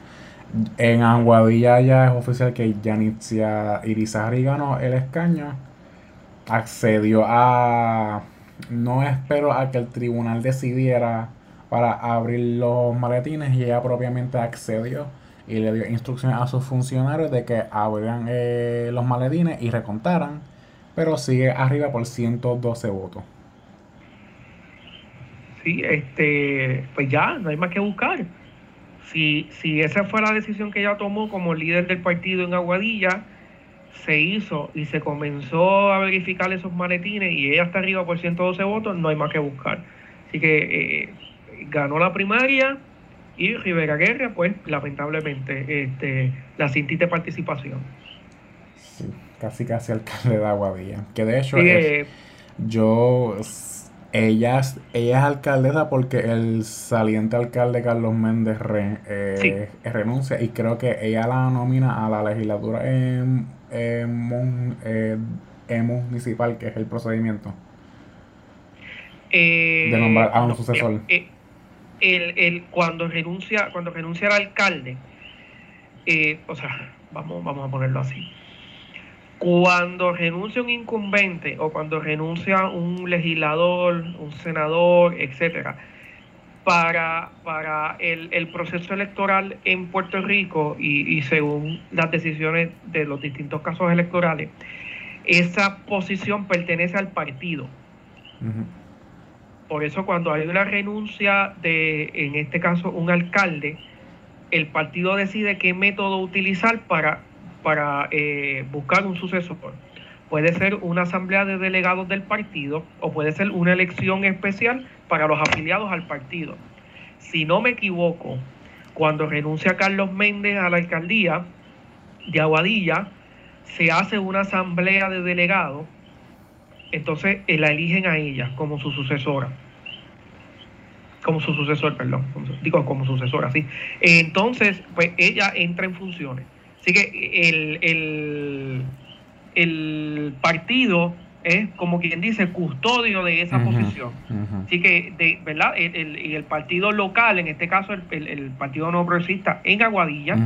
en Aguadilla ya es oficial que Yanitzia Irizarry ganó el escaño. Accedió a. No espero a que el tribunal decidiera para abrir los maletines y ella propiamente accedió y le dio instrucciones a sus funcionarios de que abrieran eh, los maletines y recontaran, pero sigue arriba por 112 votos. Sí, este, pues ya, no hay más que buscar. Si, si esa fue la decisión que ella tomó como líder del partido en Aguadilla, se hizo y se comenzó a verificar esos maletines y ella está arriba por 112 votos, no hay más que buscar. Así que eh, ganó la primaria y Rivera Guerra, pues lamentablemente, este, la cintita participación. Sí, casi casi alcalde de Aguadilla. Que de hecho, eh, yo ella, ella es alcaldesa porque el saliente alcalde Carlos Méndez eh, renuncia y creo que ella la nomina a la legislatura en, eh, municipal, que es el procedimiento. Eh, de nombrar a un sucesor. El, cuando renuncia cuando renuncia al alcalde, o sea, vamos, vamos a ponerlo así cuando renuncia un incumbente o cuando renuncia un legislador, un senador, etcétera, para, para el, proceso electoral en Puerto Rico y, según las decisiones de los distintos casos electorales, esa posición pertenece al partido. Por eso cuando hay una renuncia de, en este caso, un alcalde, el partido decide qué método utilizar para para eh, buscar un sucesor. Puede ser una asamblea de delegados del partido o puede ser una elección especial para los afiliados al partido. Si no me equivoco, cuando renuncia Carlos Méndez a la alcaldía de Aguadilla, se hace una asamblea de delegados, entonces eh, la eligen a ella como su sucesora. Como su sucesor, perdón. digo, como sucesora, sí. Entonces, pues ella entra en funciones. Así que el, el, partido es, como quien dice, custodio de esa posición. Así que, de, ¿verdad? El, el, partido local, en este caso el, Partido No Progresista en Aguadilla,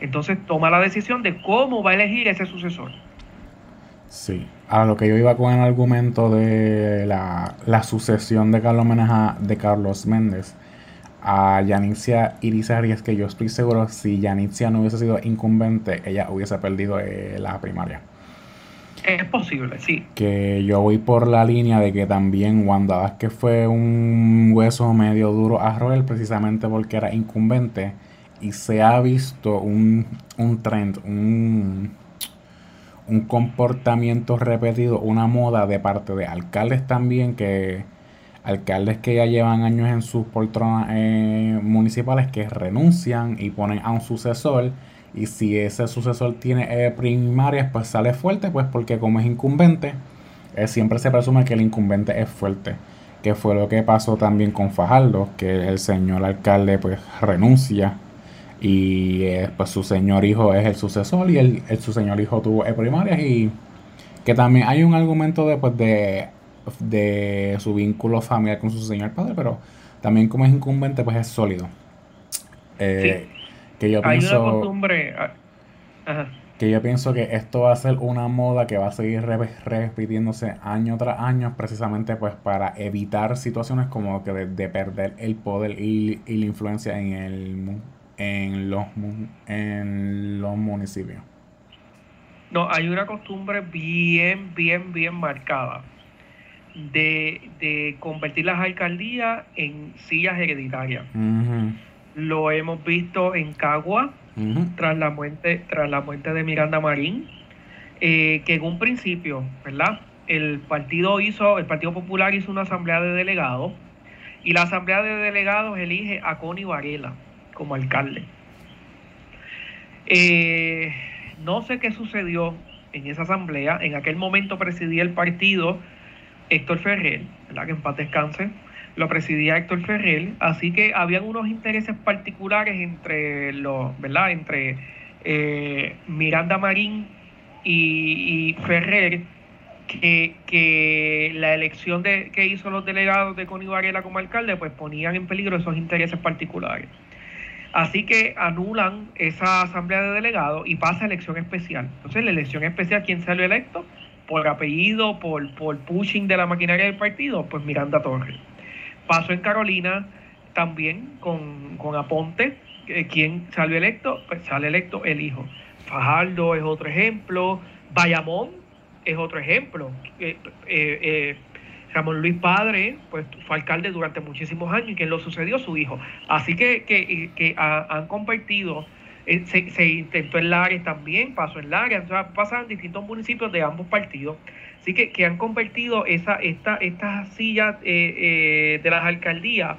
entonces toma la decisión de cómo va a elegir ese sucesor. Sí, a lo que yo iba con el argumento de la, la sucesión de Carlos, Meneja, de Carlos Méndez a Yanitzia Irizarry es que yo estoy seguro si Yanitzia no hubiese sido incumbente, ella hubiese perdido eh, la primaria. Es posible, sí. Que yo voy por la línea de que también Wanda Vázquez fue un hueso medio duro a roer precisamente porque era incumbente y se ha visto un, un trend, un, un comportamiento repetido, una moda de parte de alcaldes también que alcaldes que ya llevan años en sus poltronas eh, municipales que renuncian y ponen a un sucesor y si ese sucesor tiene eh, primarias pues sale fuerte pues porque como es incumbente eh, siempre se presume que el incumbente es fuerte que fue lo que pasó también con Fajardo que el señor alcalde pues renuncia y pues su señor hijo es el sucesor y el, su señor hijo tuvo primarias y que también hay un argumento de, pues, de de su vínculo familiar con su señor padre, pero también como es incumbente, pues es sólido. Eh, que yo Hay pienso, una costumbre. Ah, que yo pienso que esto va a ser una moda que va a seguir repitiéndose año tras año, precisamente pues para evitar situaciones como que de, perder el poder y, y, la influencia en el en los en los municipios. No, hay una costumbre bien, bien, bien marcada de, convertir las alcaldías en sillas hereditarias. Lo hemos visto en Cagua, tras, la muerte, tras la muerte de Miranda Marín, eh, que en un principio, ¿verdad? El partido hizo, el Partido Popular hizo una asamblea de delegados y la asamblea de delegados elige a Connie Varela como alcalde. Eh, no sé qué sucedió en esa asamblea. En aquel momento presidía el partido Héctor Ferrer, ¿verdad? que en paz descanse, lo presidía Héctor Ferrer, así que habían unos intereses particulares entre los, ¿verdad? Entre eh, Miranda Marín y, Ferrer, que, la elección de, que hizo los delegados de Connie Varela como alcalde, pues ponían en peligro esos intereses particulares. Así que anulan esa asamblea de delegados y pasa a elección especial. Entonces, la elección especial, ¿quién salió electo? Por apellido, por, por pushing de la maquinaria del partido, pues Miranda Torres. Paso en Carolina también con, con Aponte. ¿Quién salió electo? Pues sale electo el hijo. Fajardo es otro ejemplo. Bayamón es otro ejemplo. Eh, eh, eh, Ramón Luis Padre, pues fue alcalde durante muchísimos años y quien lo sucedió su hijo. Así que, que, que han compartido, eh, se, intentó en Lares también, pasó en Lares, o en distintos municipios de ambos partidos. Así que, que han convertido esa, esta, estas sillas eh, eh, de las alcaldías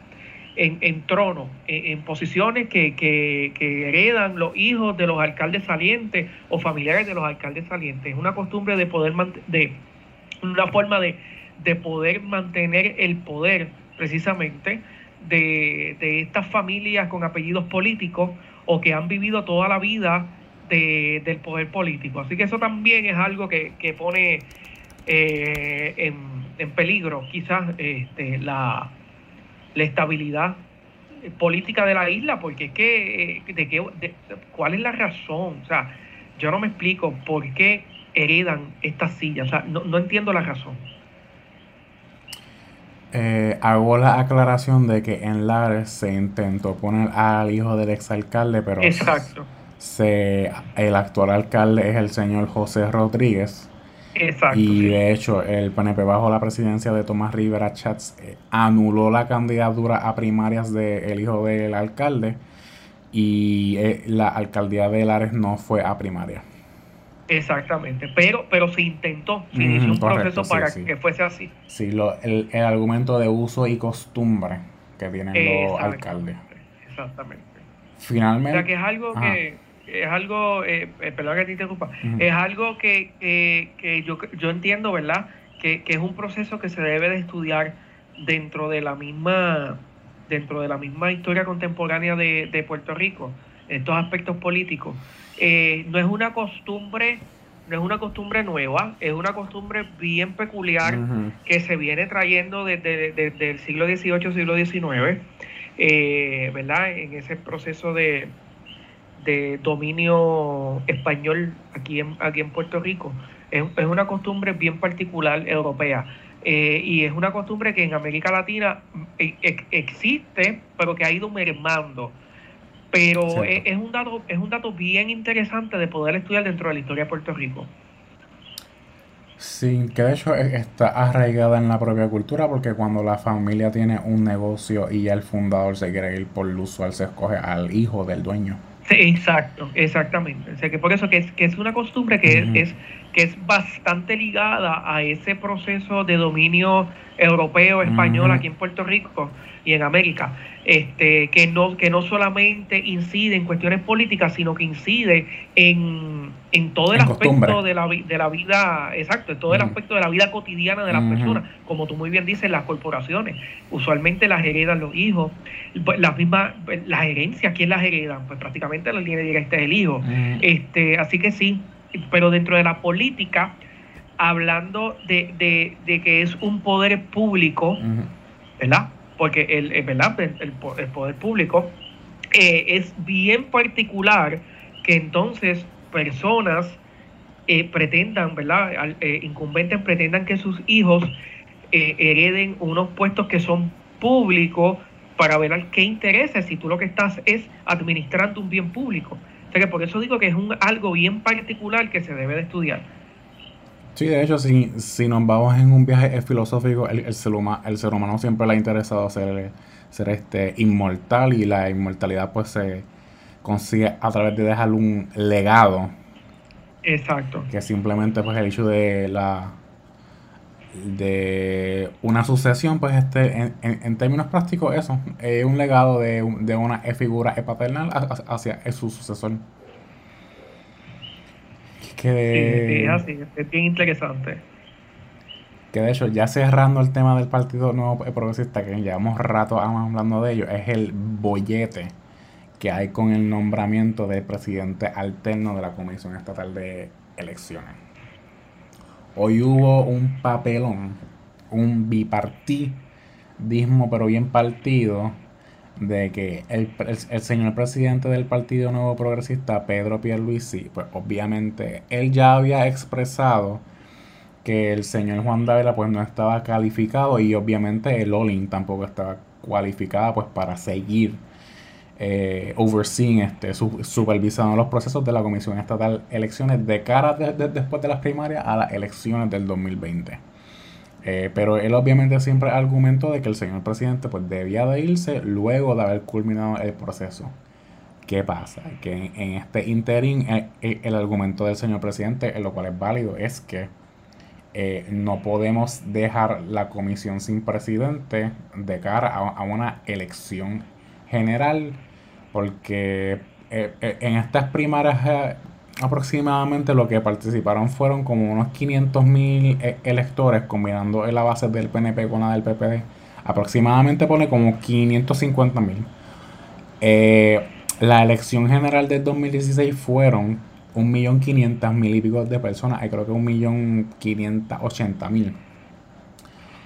en, en trono, en, posiciones que, que, que, heredan los hijos de los alcaldes salientes o familiares de los alcaldes salientes. Es una costumbre de poder, de una forma de de poder mantener el poder precisamente de, estas familias con apellidos políticos o que han vivido toda la vida del poder político. Así que eso también es algo que, pone eh, en, peligro quizás este, la, la, estabilidad política de la isla, porque es que, eh, de qué, ¿cuál es la razón? O sea, yo no me explico por qué heredan estas sillas, o sea, no, no entiendo la razón. Eh, hago la aclaración de que en Lares se intentó poner al hijo del exalcalde, pero Exacto. Se, el actual alcalde es el señor José Rodríguez. Exacto. Y de hecho, el PNP bajo la presidencia de Tomás Rivera Chats eh, anuló la candidatura a primarias del hijo del alcalde y eh, la alcaldía de Lares no fue a primaria. Exactamente, pero pero se intentó, se inició un proceso para que fuese así. Sí, lo, el, el, argumento de uso y costumbre que tienen los alcaldes. Exactamente. Finalmente. O sea que es algo que es algo, eh, eh, perdón que te interrumpa, es algo que, que, yo, yo entiendo, ¿verdad? Que, que es un proceso que se debe de estudiar dentro de la misma dentro de la misma historia contemporánea de, de Puerto Rico, en estos aspectos políticos eh, no es una costumbre, no es una costumbre nueva, es una costumbre bien peculiar que se viene trayendo desde, el siglo XVIII, siglo XIX, eh, ¿verdad? En ese proceso de, de dominio español aquí en, aquí en Puerto Rico. Es, una costumbre bien particular europea. Eh, y es una costumbre que en América Latina existe, pero que ha ido mermando. Pero es, un dato, es un dato bien interesante de poder estudiar dentro de la historia de Puerto Rico. Sí, que de hecho está arraigada en la propia cultura porque cuando la familia tiene un negocio y el fundador se quiere ir por lo usual se escoge al hijo del dueño. Sí, exacto, exactamente. O sea que por eso que es, que es una costumbre que es, que es bastante ligada a ese proceso de dominio europeo, español aquí en Puerto Rico y en América, este, que no, que no solamente incide en cuestiones políticas, sino que incide en, todo el aspecto de la, de la vida, exacto, en todo el aspecto de la vida cotidiana de las personas, como tú muy bien dices, las corporaciones, usualmente las heredan los hijos, pues, las mismas, las herencias, ¿quién las heredan? Pues prácticamente la línea directa es el hijo. Este, así que sí, pero dentro de la política hablando de, que es un poder público, ¿verdad? Porque el, ¿verdad? El, poder público eh, es bien particular que entonces personas eh, pretendan, ¿verdad? Eh, incumbentes pretendan que sus hijos hereden unos puestos que son públicos para ver al qué interesa si tú lo que estás es administrando un bien público. O que por eso digo que es un, algo bien particular que se debe de estudiar. Sí, de hecho, si, si nos vamos en un viaje filosófico, el, el, ser, humano, el ser humano siempre le ha interesado ser, ser este inmortal y la inmortalidad pues se consigue a través de dejar un legado. Exacto. Que simplemente pues el hecho de la de una sucesión, pues este, en, términos prácticos, eso, es un legado de, de una figura paternal hacia su sucesor. Que, sí, así, es bien interesante. Que de hecho, ya cerrando el tema del Partido Nuevo Progresista, que llevamos rato hablando de ello, es el bollete que hay con el nombramiento del presidente alterno de la Comisión Estatal de Elecciones. Hoy hubo un papelón, un bipartidismo, pero bien partido, de que el, señor presidente del Partido Nuevo Progresista, Pedro Pierluisi, pues obviamente él ya había expresado que el señor Juan Dávila pues no estaba calificado y obviamente el Olin tampoco estaba cualificada pues para seguir eh, overseeing, este, supervisando los procesos de la Comisión Estatal Elecciones de cara después de las primarias a las elecciones del 2020. Eh, pero él obviamente siempre argumentó de que el señor presidente pues debía de irse luego de haber culminado el proceso. ¿Qué pasa? Que en, este interín eh, eh, el, argumento del señor presidente, en lo cual es válido, es que no podemos dejar la comisión sin presidente de cara a una elección general porque en estas primarias aproximadamente lo que participaron fueron como unos 500 mil e, electores combinando la base del PNP con la del PPD. Aproximadamente pone como 550 mil. Eh, la elección general del 2016 fueron 1.500.000 y pico de personas. Y creo que 1.580.000.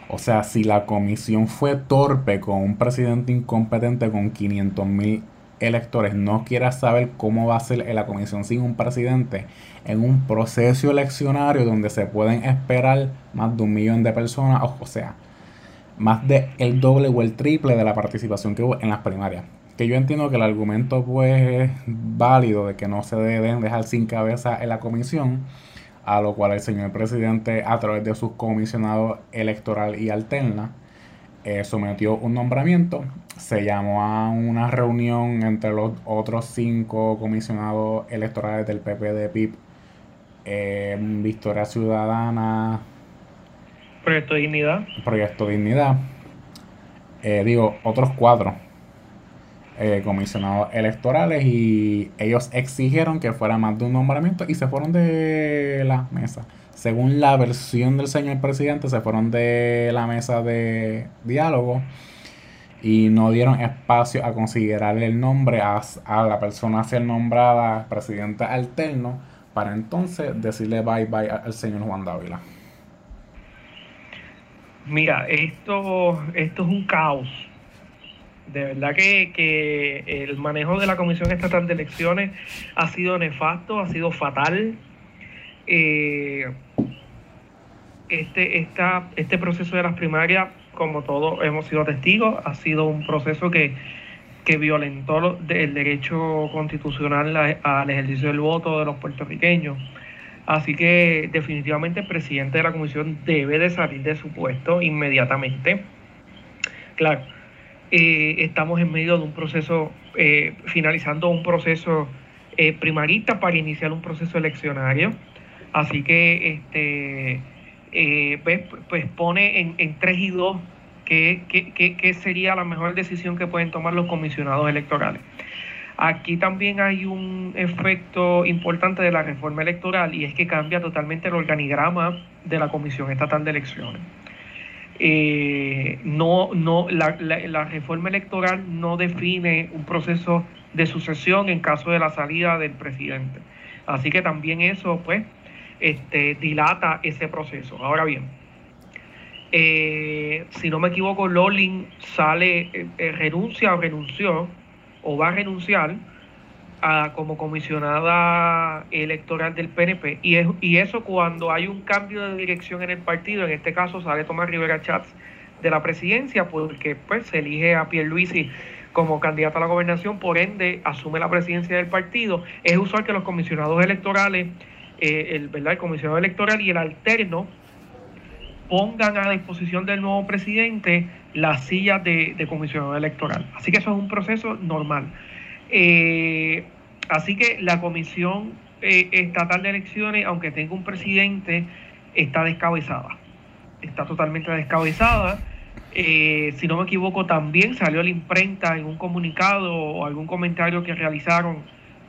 O sea, si la comisión fue torpe con un presidente incompetente con 500.000 electores no quiera saber cómo va a ser la comisión sin un presidente en un proceso eleccionario donde se pueden esperar más de un millón de personas, o sea, más de el doble o el triple de la participación que hubo en las primarias. Que yo entiendo que el argumento pues es válido de que no se deben dejar sin cabeza en la comisión, a lo cual el señor presidente a través de sus comisionados electoral y alterna eh, sometió un nombramiento, se llamó a una reunión entre los otros cinco comisionados electorales del PPD PIP, eh, Victoria Ciudadana, Proyecto Dignidad. Proyecto Dignidad. Eh, digo, otros cuatro comisionados electorales y ellos exigieron que fuera más de un nombramiento y se fueron de la mesa según la versión del señor presidente, se fueron de la mesa de diálogo y no dieron espacio a considerarle el nombre a, la persona a ser nombrada presidente alterno para entonces decirle bye bye al señor Juan Dávila. Mira, esto, esto es un caos. De verdad que, que el manejo de la Comisión Estatal de Elecciones ha sido nefasto, ha sido fatal. Eh, este, esta, este proceso de las primarias, como todos hemos sido testigos, ha sido un proceso que, que violentó el derecho constitucional al ejercicio del voto de los puertorriqueños. Así que definitivamente el presidente de la comisión debe de salir de su puesto inmediatamente. Claro, eh, estamos en medio de un proceso, eh, finalizando un proceso eh, primarista para iniciar un proceso eleccionario. Así que este eh, pues, pues, pone en, en 3 y 2 qué, sería la mejor decisión que pueden tomar los comisionados electorales. Aquí también hay un efecto importante de la reforma electoral y es que cambia totalmente el organigrama de la Comisión Estatal de Elecciones. Eh, no, no, la, la, reforma electoral no define un proceso de sucesión en caso de la salida del presidente. Así que también eso, pues, este, dilata ese proceso. Ahora bien, eh, si no me equivoco, Lolin sale, eh, eh, renuncia o renunció, o va a renunciar a, como comisionada electoral del PNP. Y, es, y eso cuando hay un cambio de dirección en el partido, en este caso sale Tomás Rivera Chats de la presidencia, porque pues se elige a Pierluisi como candidato a la gobernación, por ende asume la presidencia del partido. Es usual que los comisionados electorales, el, ¿verdad? el comisionado electoral y el alterno, pongan a disposición del nuevo presidente las sillas de, comisionado electoral. Así que eso es un proceso normal. Eh, así que la comisión eh, estatal de elecciones, aunque tenga un presidente, está descabezada. Está totalmente descabezada. Eh, si no me equivoco, también salió la imprenta en un comunicado o algún comentario que realizaron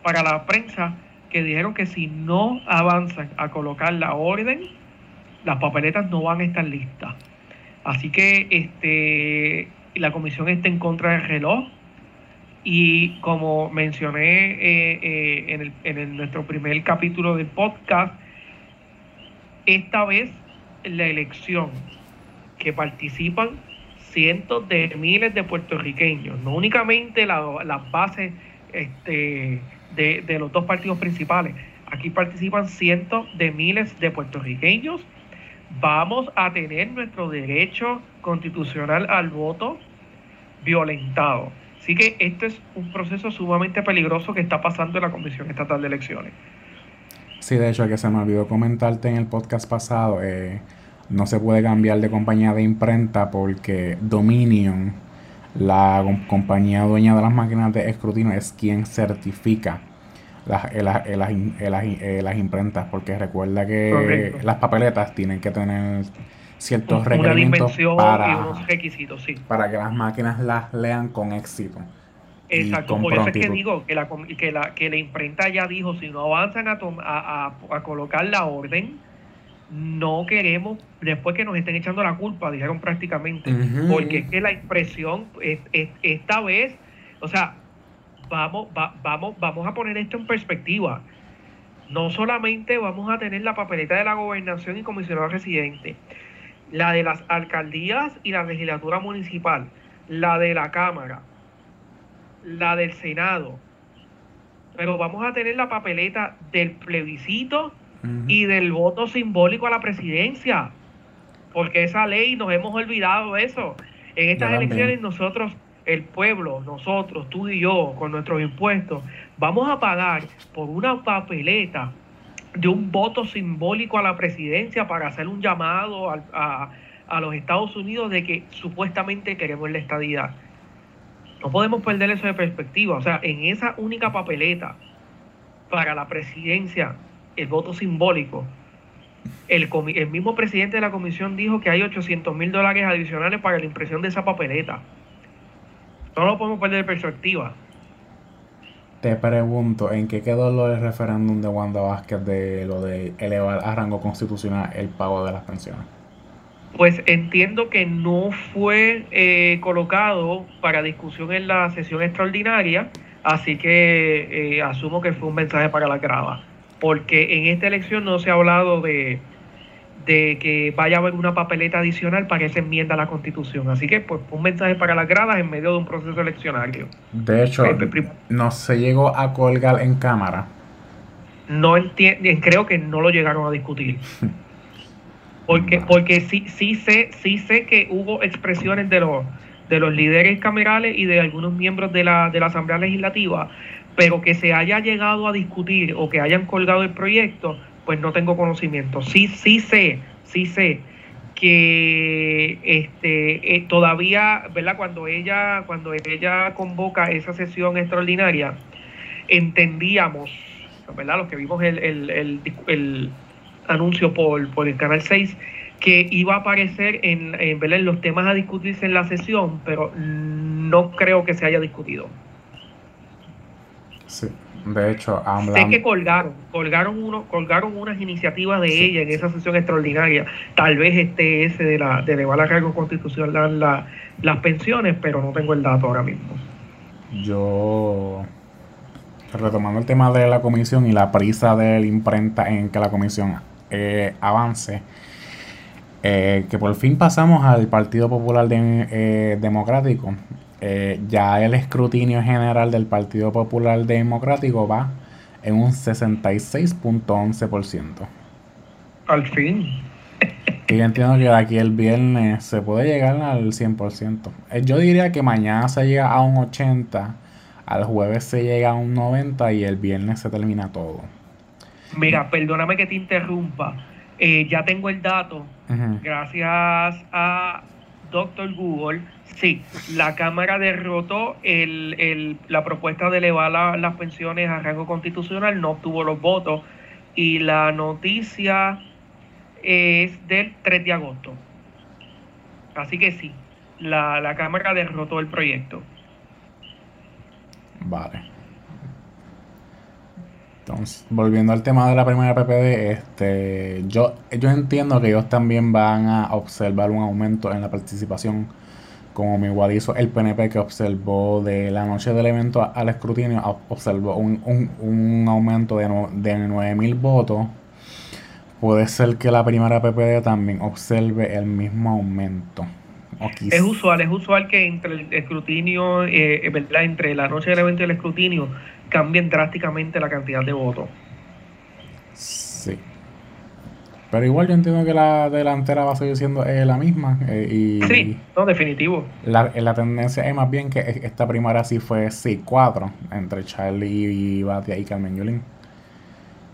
para la prensa que dijeron que si no avanzan a colocar la orden, las papeletas no van a estar listas. Así que este, la comisión está en contra del reloj y como mencioné eh, eh, en, en nuestro primer capítulo del podcast, esta vez la elección que participan cientos de miles de puertorriqueños, no únicamente las bases este, de, los dos partidos principales, aquí participan cientos de miles de puertorriqueños vamos a tener nuestro derecho constitucional al voto violentado. Así que este es un proceso sumamente peligroso que está pasando en la Comisión Estatal de Elecciones. Sí, de hecho, que se me olvidó comentarte en el podcast pasado, eh, no se puede cambiar de compañía de imprenta porque Dominion, la compañía dueña de las máquinas de escrutinio, es quien certifica las, las, las, imprentas, porque recuerda que las papeletas tienen que tener ciertos requerimientos para, unos requisitos, sí. para que las máquinas las lean con éxito. Exacto, por eso es que digo que la, que, la, que la imprenta ya dijo, si no avanzan a, a, a, colocar la orden, no queremos, después que nos estén echando la culpa, dijeron prácticamente, porque es que la impresión, es, esta vez, o sea, vamos, vamos, vamos a poner esto en perspectiva. No solamente vamos a tener la papeleta de la gobernación y comisionado residente, la de las alcaldías y la legislatura municipal, la de la Cámara, la del Senado, pero vamos a tener la papeleta del plebiscito y del voto simbólico a la presidencia, porque esa ley nos hemos olvidado eso. En estas elecciones nosotros el pueblo, nosotros, tú y yo, con nuestros impuestos, vamos a pagar por una papeleta de un voto simbólico a la presidencia para hacer un llamado a, los Estados Unidos de que supuestamente queremos la estadidad. No podemos perder eso de perspectiva. O sea, en esa única papeleta para la presidencia, el voto simbólico, el, el mismo presidente de la comisión dijo que hay 800 mil dólares adicionales para la impresión de esa papeleta. No lo podemos perder de perspectiva. Te pregunto, ¿en qué quedó lo del referéndum de Wanda Vázquez de lo de elevar a rango constitucional el pago de las pensiones? Pues entiendo que no fue eh, colocado para discusión en la sesión extraordinaria, así que eh, asumo que fue un mensaje para la grava, porque en esta elección no se ha hablado de, de que vaya a haber una papeleta adicional para se enmienda la constitución. Así que pues un mensaje para las gradas en medio de un proceso eleccionario. De hecho, no se llegó a colgar en cámara. No entiendo, creo que no lo llegaron a discutir. Porque, porque sí, sí sé, sí sé que hubo expresiones de los de los líderes camerales y de algunos miembros de la, de la Asamblea Legislativa, pero que se haya llegado a discutir o que hayan colgado el proyecto, pues no tengo conocimiento. Sí, sí sé, sí sé que este eh, todavía, ¿verdad? Cuando ella, cuando ella convoca esa sesión extraordinaria, entendíamos, ¿verdad? Los que vimos el, el, anuncio por, por el Canal 6, que iba a aparecer en, en, en los temas a discutirse en la sesión, pero no creo que se haya discutido. Sí. De hecho, sé que colgaron, colgaron uno, colgaron unas iniciativas de ella en esa sesión extraordinaria. Tal vez este ese de la de elevar a cargo constitucional la, las pensiones, pero no tengo el dato ahora mismo. Yo retomando el tema de la comisión y la prisa de la imprenta en que la comisión eh, avance. Eh, que por fin pasamos al Partido Popular Democrático. Ya el escrutinio general del Partido Popular Democrático va en un 66.11%. Al fin. Y yo entiendo que de aquí el viernes se puede llegar al 100%. Eh, yo diría que mañana se llega a un 80%, al jueves se llega a un 90% y el viernes se termina todo. Mira, perdóname que te interrumpa. Eh, ya tengo el dato. Gracias a Doctor Google. Sí, la Cámara derrotó el, la propuesta de elevar las pensiones a rango constitucional, no obtuvo los votos. Y la noticia es del 3 de agosto. Así que sí, la, la Cámara derrotó el proyecto. Vale. Entonces, volviendo al tema de la primera PPD, este, yo, yo entiendo que ellos también van a observar un aumento en la participación, como mi igual hizo el PNP que observó de la noche del evento al escrutinio, observó un, un, un aumento de, de 9.000 votos puede ser que la primera PPD también observe el mismo aumento. Es usual, es usual que entre el escrutinio, eh, eh, ¿verdad? Entre la noche del evento y el escrutinio cambien drásticamente la cantidad de votos. Sí. Pero igual yo entiendo que la delantera va a seguir siendo eh, la misma. y sí, no, definitivo. La, la tendencia es más bien que esta primera sí fue sí 4 entre Charlie y Batia y Carmen Yulín.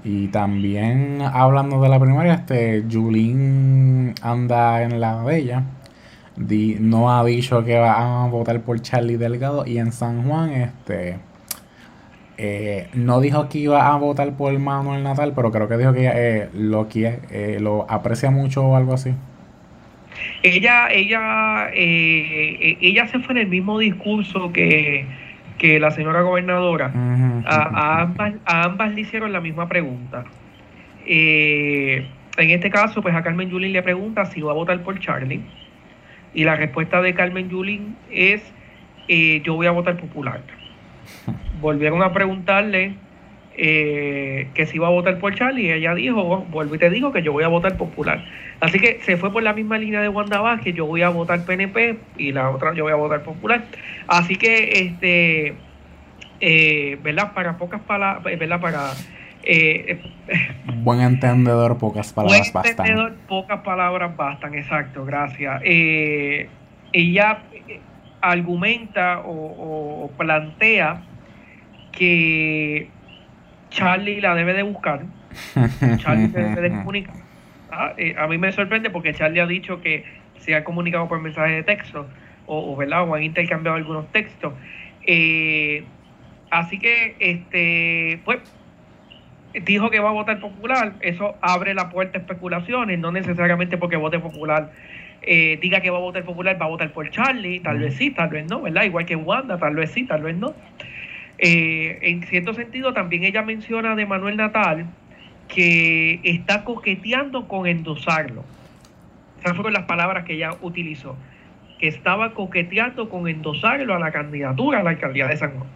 Y también hablando de la primaria, este Julín anda en la bella. no ha dicho que va a votar por Charlie Delgado. Y en San Juan, este eh, no dijo que iba a votar por Manuel Natal, pero creo que dijo que eh, lo quiere, eh, lo aprecia mucho o algo así. Ella, ella, ella se fue en el mismo discurso que que la señora gobernadora, a, ambas, le hicieron la misma pregunta. Eh, en este caso, pues a Carmen Yulín le pregunta si va a votar por Charlie. Y la respuesta de Carmen Yulín es, eh, yo voy a votar popular. Volvieron a preguntarle eh, que si iba a votar por Charlie y ella dijo, vuelvo y te digo que yo voy a votar popular. Así que se fue por la misma línea de Wanda que yo voy a votar PNP y la otra yo voy a votar popular. Así que, este, eh, ¿verdad? Para pocas palabras, ¿verdad? Para... Eh, buen entendedor, pocas palabras buen entendedor, pocas palabras bastan, exacto, gracias. ella argumenta o plantea que Charlie la debe de buscar. Charlie se debe de comunicar. Ah, eh, a mí me sorprende porque Charlie ha dicho que se ha comunicado por mensaje de texto o, ¿verdad? o han intercambiado algunos textos. Eh, así que, este, pues, dijo que va a votar popular. Eso abre la puerta a especulaciones, no necesariamente porque vote popular. Eh, diga que va a votar popular, va a votar por Charlie, tal vez sí, tal vez no, ¿verdad? Igual que Wanda, tal vez sí, tal vez no. Eh, en cierto sentido, también ella menciona de Manuel Natal que está coqueteando con endosarlo. Esas fueron las palabras que ella utilizó. Que estaba coqueteando con endosarlo a la candidatura a la alcaldía de San Juan.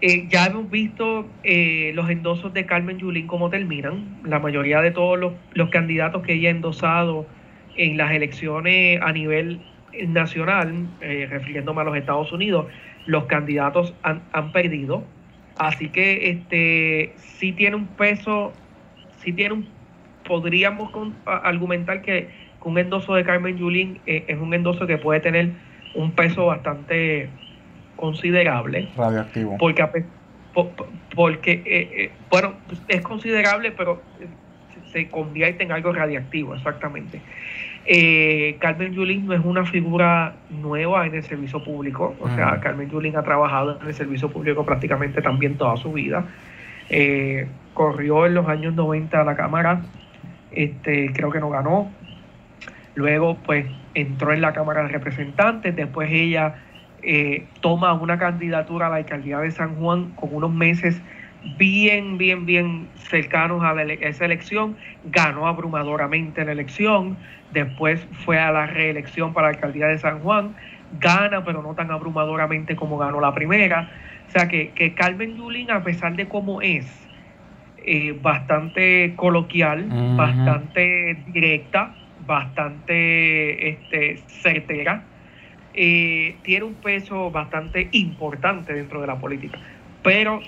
Eh, ya hemos visto eh, los endosos de Carmen Yulín cómo terminan. La mayoría de todos los, los candidatos que ella ha endosado en las elecciones a nivel nacional, refiriéndome a los Estados Unidos, los candidatos han, perdido. Así que este sí tiene un peso, sí tiene un, podríamos argumentar que un endoso de Carmen Yulín eh, es un endoso que puede tener un peso bastante considerable. Radioactivo. Porque, porque eh, eh, bueno, es considerable, pero se convierte en algo radiactivo, exactamente. Eh, Carmen Yulín no es una figura nueva en el servicio público, o sea, Carmen Yulín ha trabajado en el servicio público prácticamente también toda su vida. Eh, corrió en los años 90 a la Cámara, este, creo que no ganó. Luego, pues, entró en la Cámara de Representantes, después ella eh, toma una candidatura a la alcaldía de San Juan con unos meses bien, bien, bien cercanos a esa elección, ganó abrumadoramente la elección, después fue a la reelección para la alcaldía de San Juan, gana, pero no tan abrumadoramente como ganó la primera. O sea que, que Carmen Yulín, a pesar de cómo es, eh, bastante coloquial, bastante directa, bastante este, certera. Eh, tiene un peso bastante importante dentro de la política, pero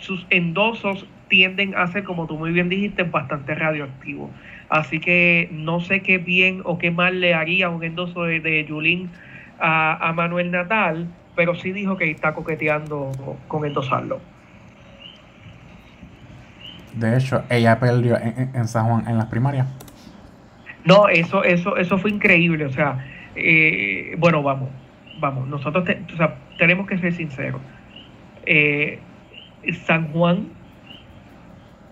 sus endosos tienden a ser, como tú muy bien dijiste, bastante radioactivos. Así que no sé qué bien o qué mal le haría un endoso de, de Yulín a, Manuel Natal, pero sí dijo que está coqueteando con endosarlo. De hecho, ella perdió en, San Juan en las primarias. No, eso, eso, eso fue increíble. O sea, eh, bueno, vamos, vamos. Nosotros tenemos que ser sinceros. Eh, San Juan,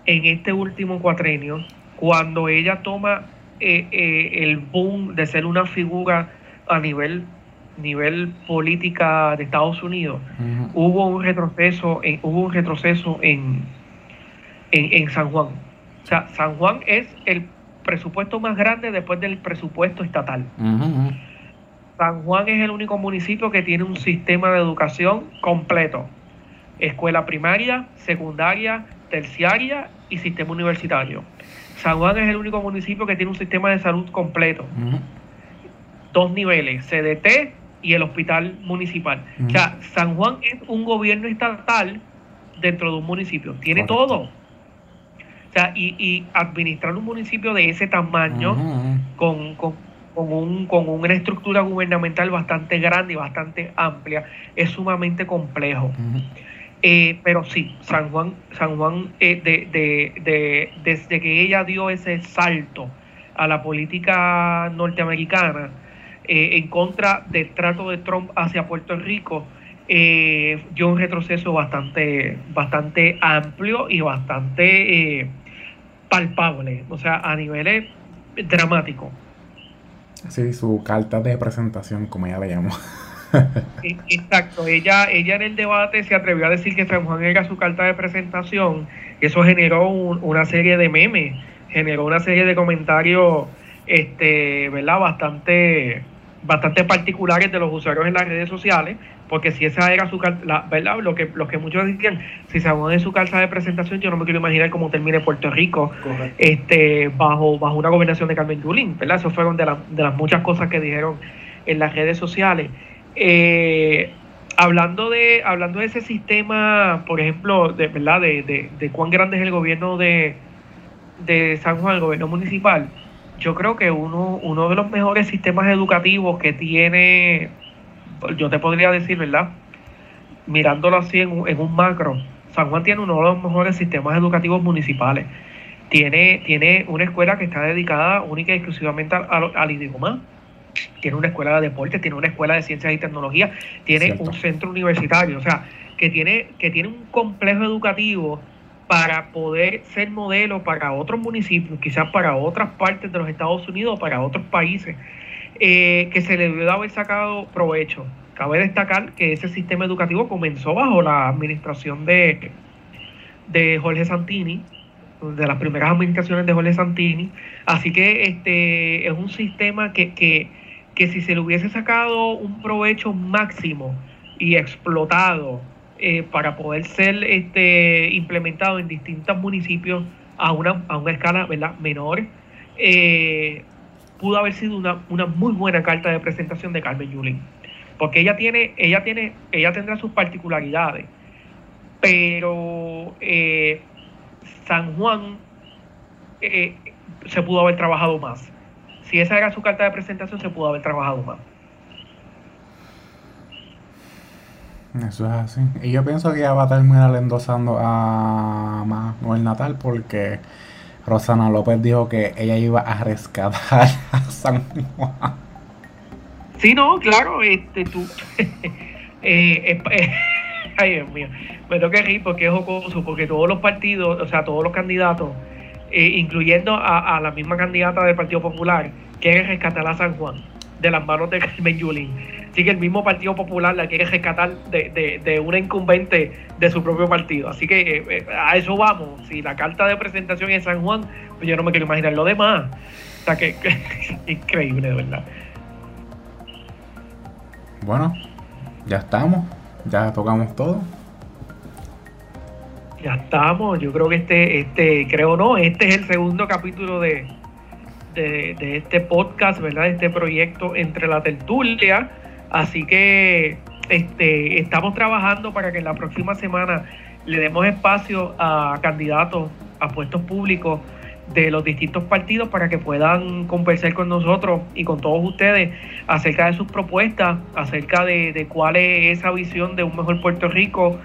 en este último cuatrenio, cuando ella toma eh, el boom de ser una figura a nivel nivel política de Estados Unidos, hubo un retroceso, en, hubo un retroceso en, en, San Juan. O sea, San Juan es el presupuesto más grande después del presupuesto estatal. San Juan es el único municipio que tiene un sistema de educación completo. Escuela primaria, secundaria, terciaria y sistema universitario. San Juan es el único municipio que tiene un sistema de salud completo. Dos niveles, CDT y el hospital municipal. O sea, San Juan es un gobierno estatal dentro de un municipio. Tiene todo. O sea, y, administrar un municipio de ese tamaño, con, con, un, con una estructura gubernamental bastante grande y bastante amplia, es sumamente complejo. Eh, pero sí, San Juan, San Juan eh, de, de, de, desde que ella dio ese salto a la política norteamericana, eh, en contra del trato de Trump hacia Puerto Rico, eh, dio un retroceso bastante, bastante amplio y bastante palpable, o sea, a niveles dramáticos. Sí, su carta de presentación, como ella le llamó. E, exacto, ella, ella en el debate se atrevió a decir que San Juan era su carta de presentación, y eso generó una serie de memes, generó una serie de comentarios, este, ¿verdad? Bastante, bastante particulares de los usuarios en las redes sociales, porque si esa era su la, ¿verdad? Lo que, lo que muchos decían, si se de su carta de presentación, yo no me quiero imaginar cómo termine Puerto Rico este bajo, bajo una gobernación de Carmen Yulín, ¿verdad? Eso fueron de, de las muchas cosas que dijeron en las redes sociales. Eh, hablando de, hablando de ese sistema, por ejemplo, de verdad, de, de, cuán grande es el gobierno de, de San Juan, el gobierno municipal, yo creo que uno, uno de los mejores sistemas educativos que tiene, yo te podría decir, ¿verdad? Mirándolo así en, un macro, San Juan tiene uno de los mejores sistemas educativos municipales. Tiene, tiene una escuela que está dedicada única y exclusivamente al, al idioma. Tiene una escuela de deporte, tiene una escuela de ciencias y tecnología, tiene un centro universitario, o sea, que tiene, que tiene un complejo educativo para poder ser modelo para otros municipios, quizás para otras partes de los Estados Unidos o para otros países, eh, que se le debe haber sacado provecho. Cabe destacar que ese sistema educativo comenzó bajo la administración de, de Jorge Santini, de las primeras administraciones de Jorge Santini. Así que este es un sistema que, que, que si se le hubiese sacado un provecho máximo y explotado eh, para poder ser este, implementado en distintos municipios a una, a una escala ¿verdad? menor, eh, pudo haber sido una, una, muy buena carta de presentación de Carmen Yulín. Porque ella tiene, ella tiene, ella tendrá sus particularidades, pero eh, San Juan se pudo haber trabajado más. Si esa era su carta de presentación, se pudo haber trabajado más. Eso es así. Y yo pienso que ella va a terminar endosando a Manuel Natal porque Rosana López dijo que ella iba a rescatar a San Juan. Sí, no, claro, este tú. eh, eh, ay, Dios mío. Me tengo que reír porque es jocoso, porque todos los partidos, o sea, todos los candidatos, eh, incluyendo a, la misma candidata del Partido Popular, quieren rescatar a San Juan de las manos de Carmen Yulín que el mismo Partido Popular la quiere rescatar de, de, una incumbente de su propio partido. Así que eh, eh, a eso vamos. Si la carta de presentación es San Juan, pues yo no me quiero imaginar lo demás. O sea que, increíble, de verdad. Bueno, ya estamos. Ya tocamos todo. Ya estamos, yo creo que este, este, creo no, este es el segundo capítulo de, de, este podcast, ¿verdad? De este proyecto entre la tertulia. Así que este, estamos trabajando para que en la próxima semana le demos espacio a candidatos a puestos públicos de los distintos partidos para que puedan conversar con nosotros y con todos ustedes acerca de sus propuestas, acerca de, de cuál es esa visión de un mejor Puerto Rico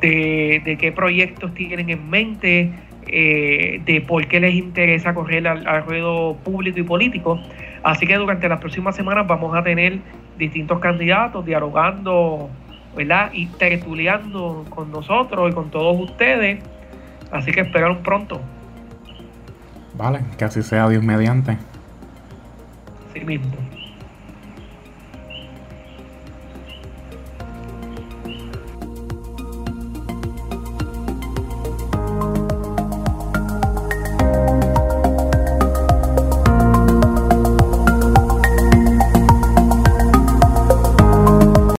de, qué proyectos tienen en mente, eh, de por qué les interesa correr al, ruedo público y político. Así que durante las próximas semanas vamos a tener distintos candidatos dialogando, ¿verdad? Y tertuleando con nosotros y con todos ustedes. Así que esperaron pronto. Vale, que así sea Dios mediante. Sí mismo.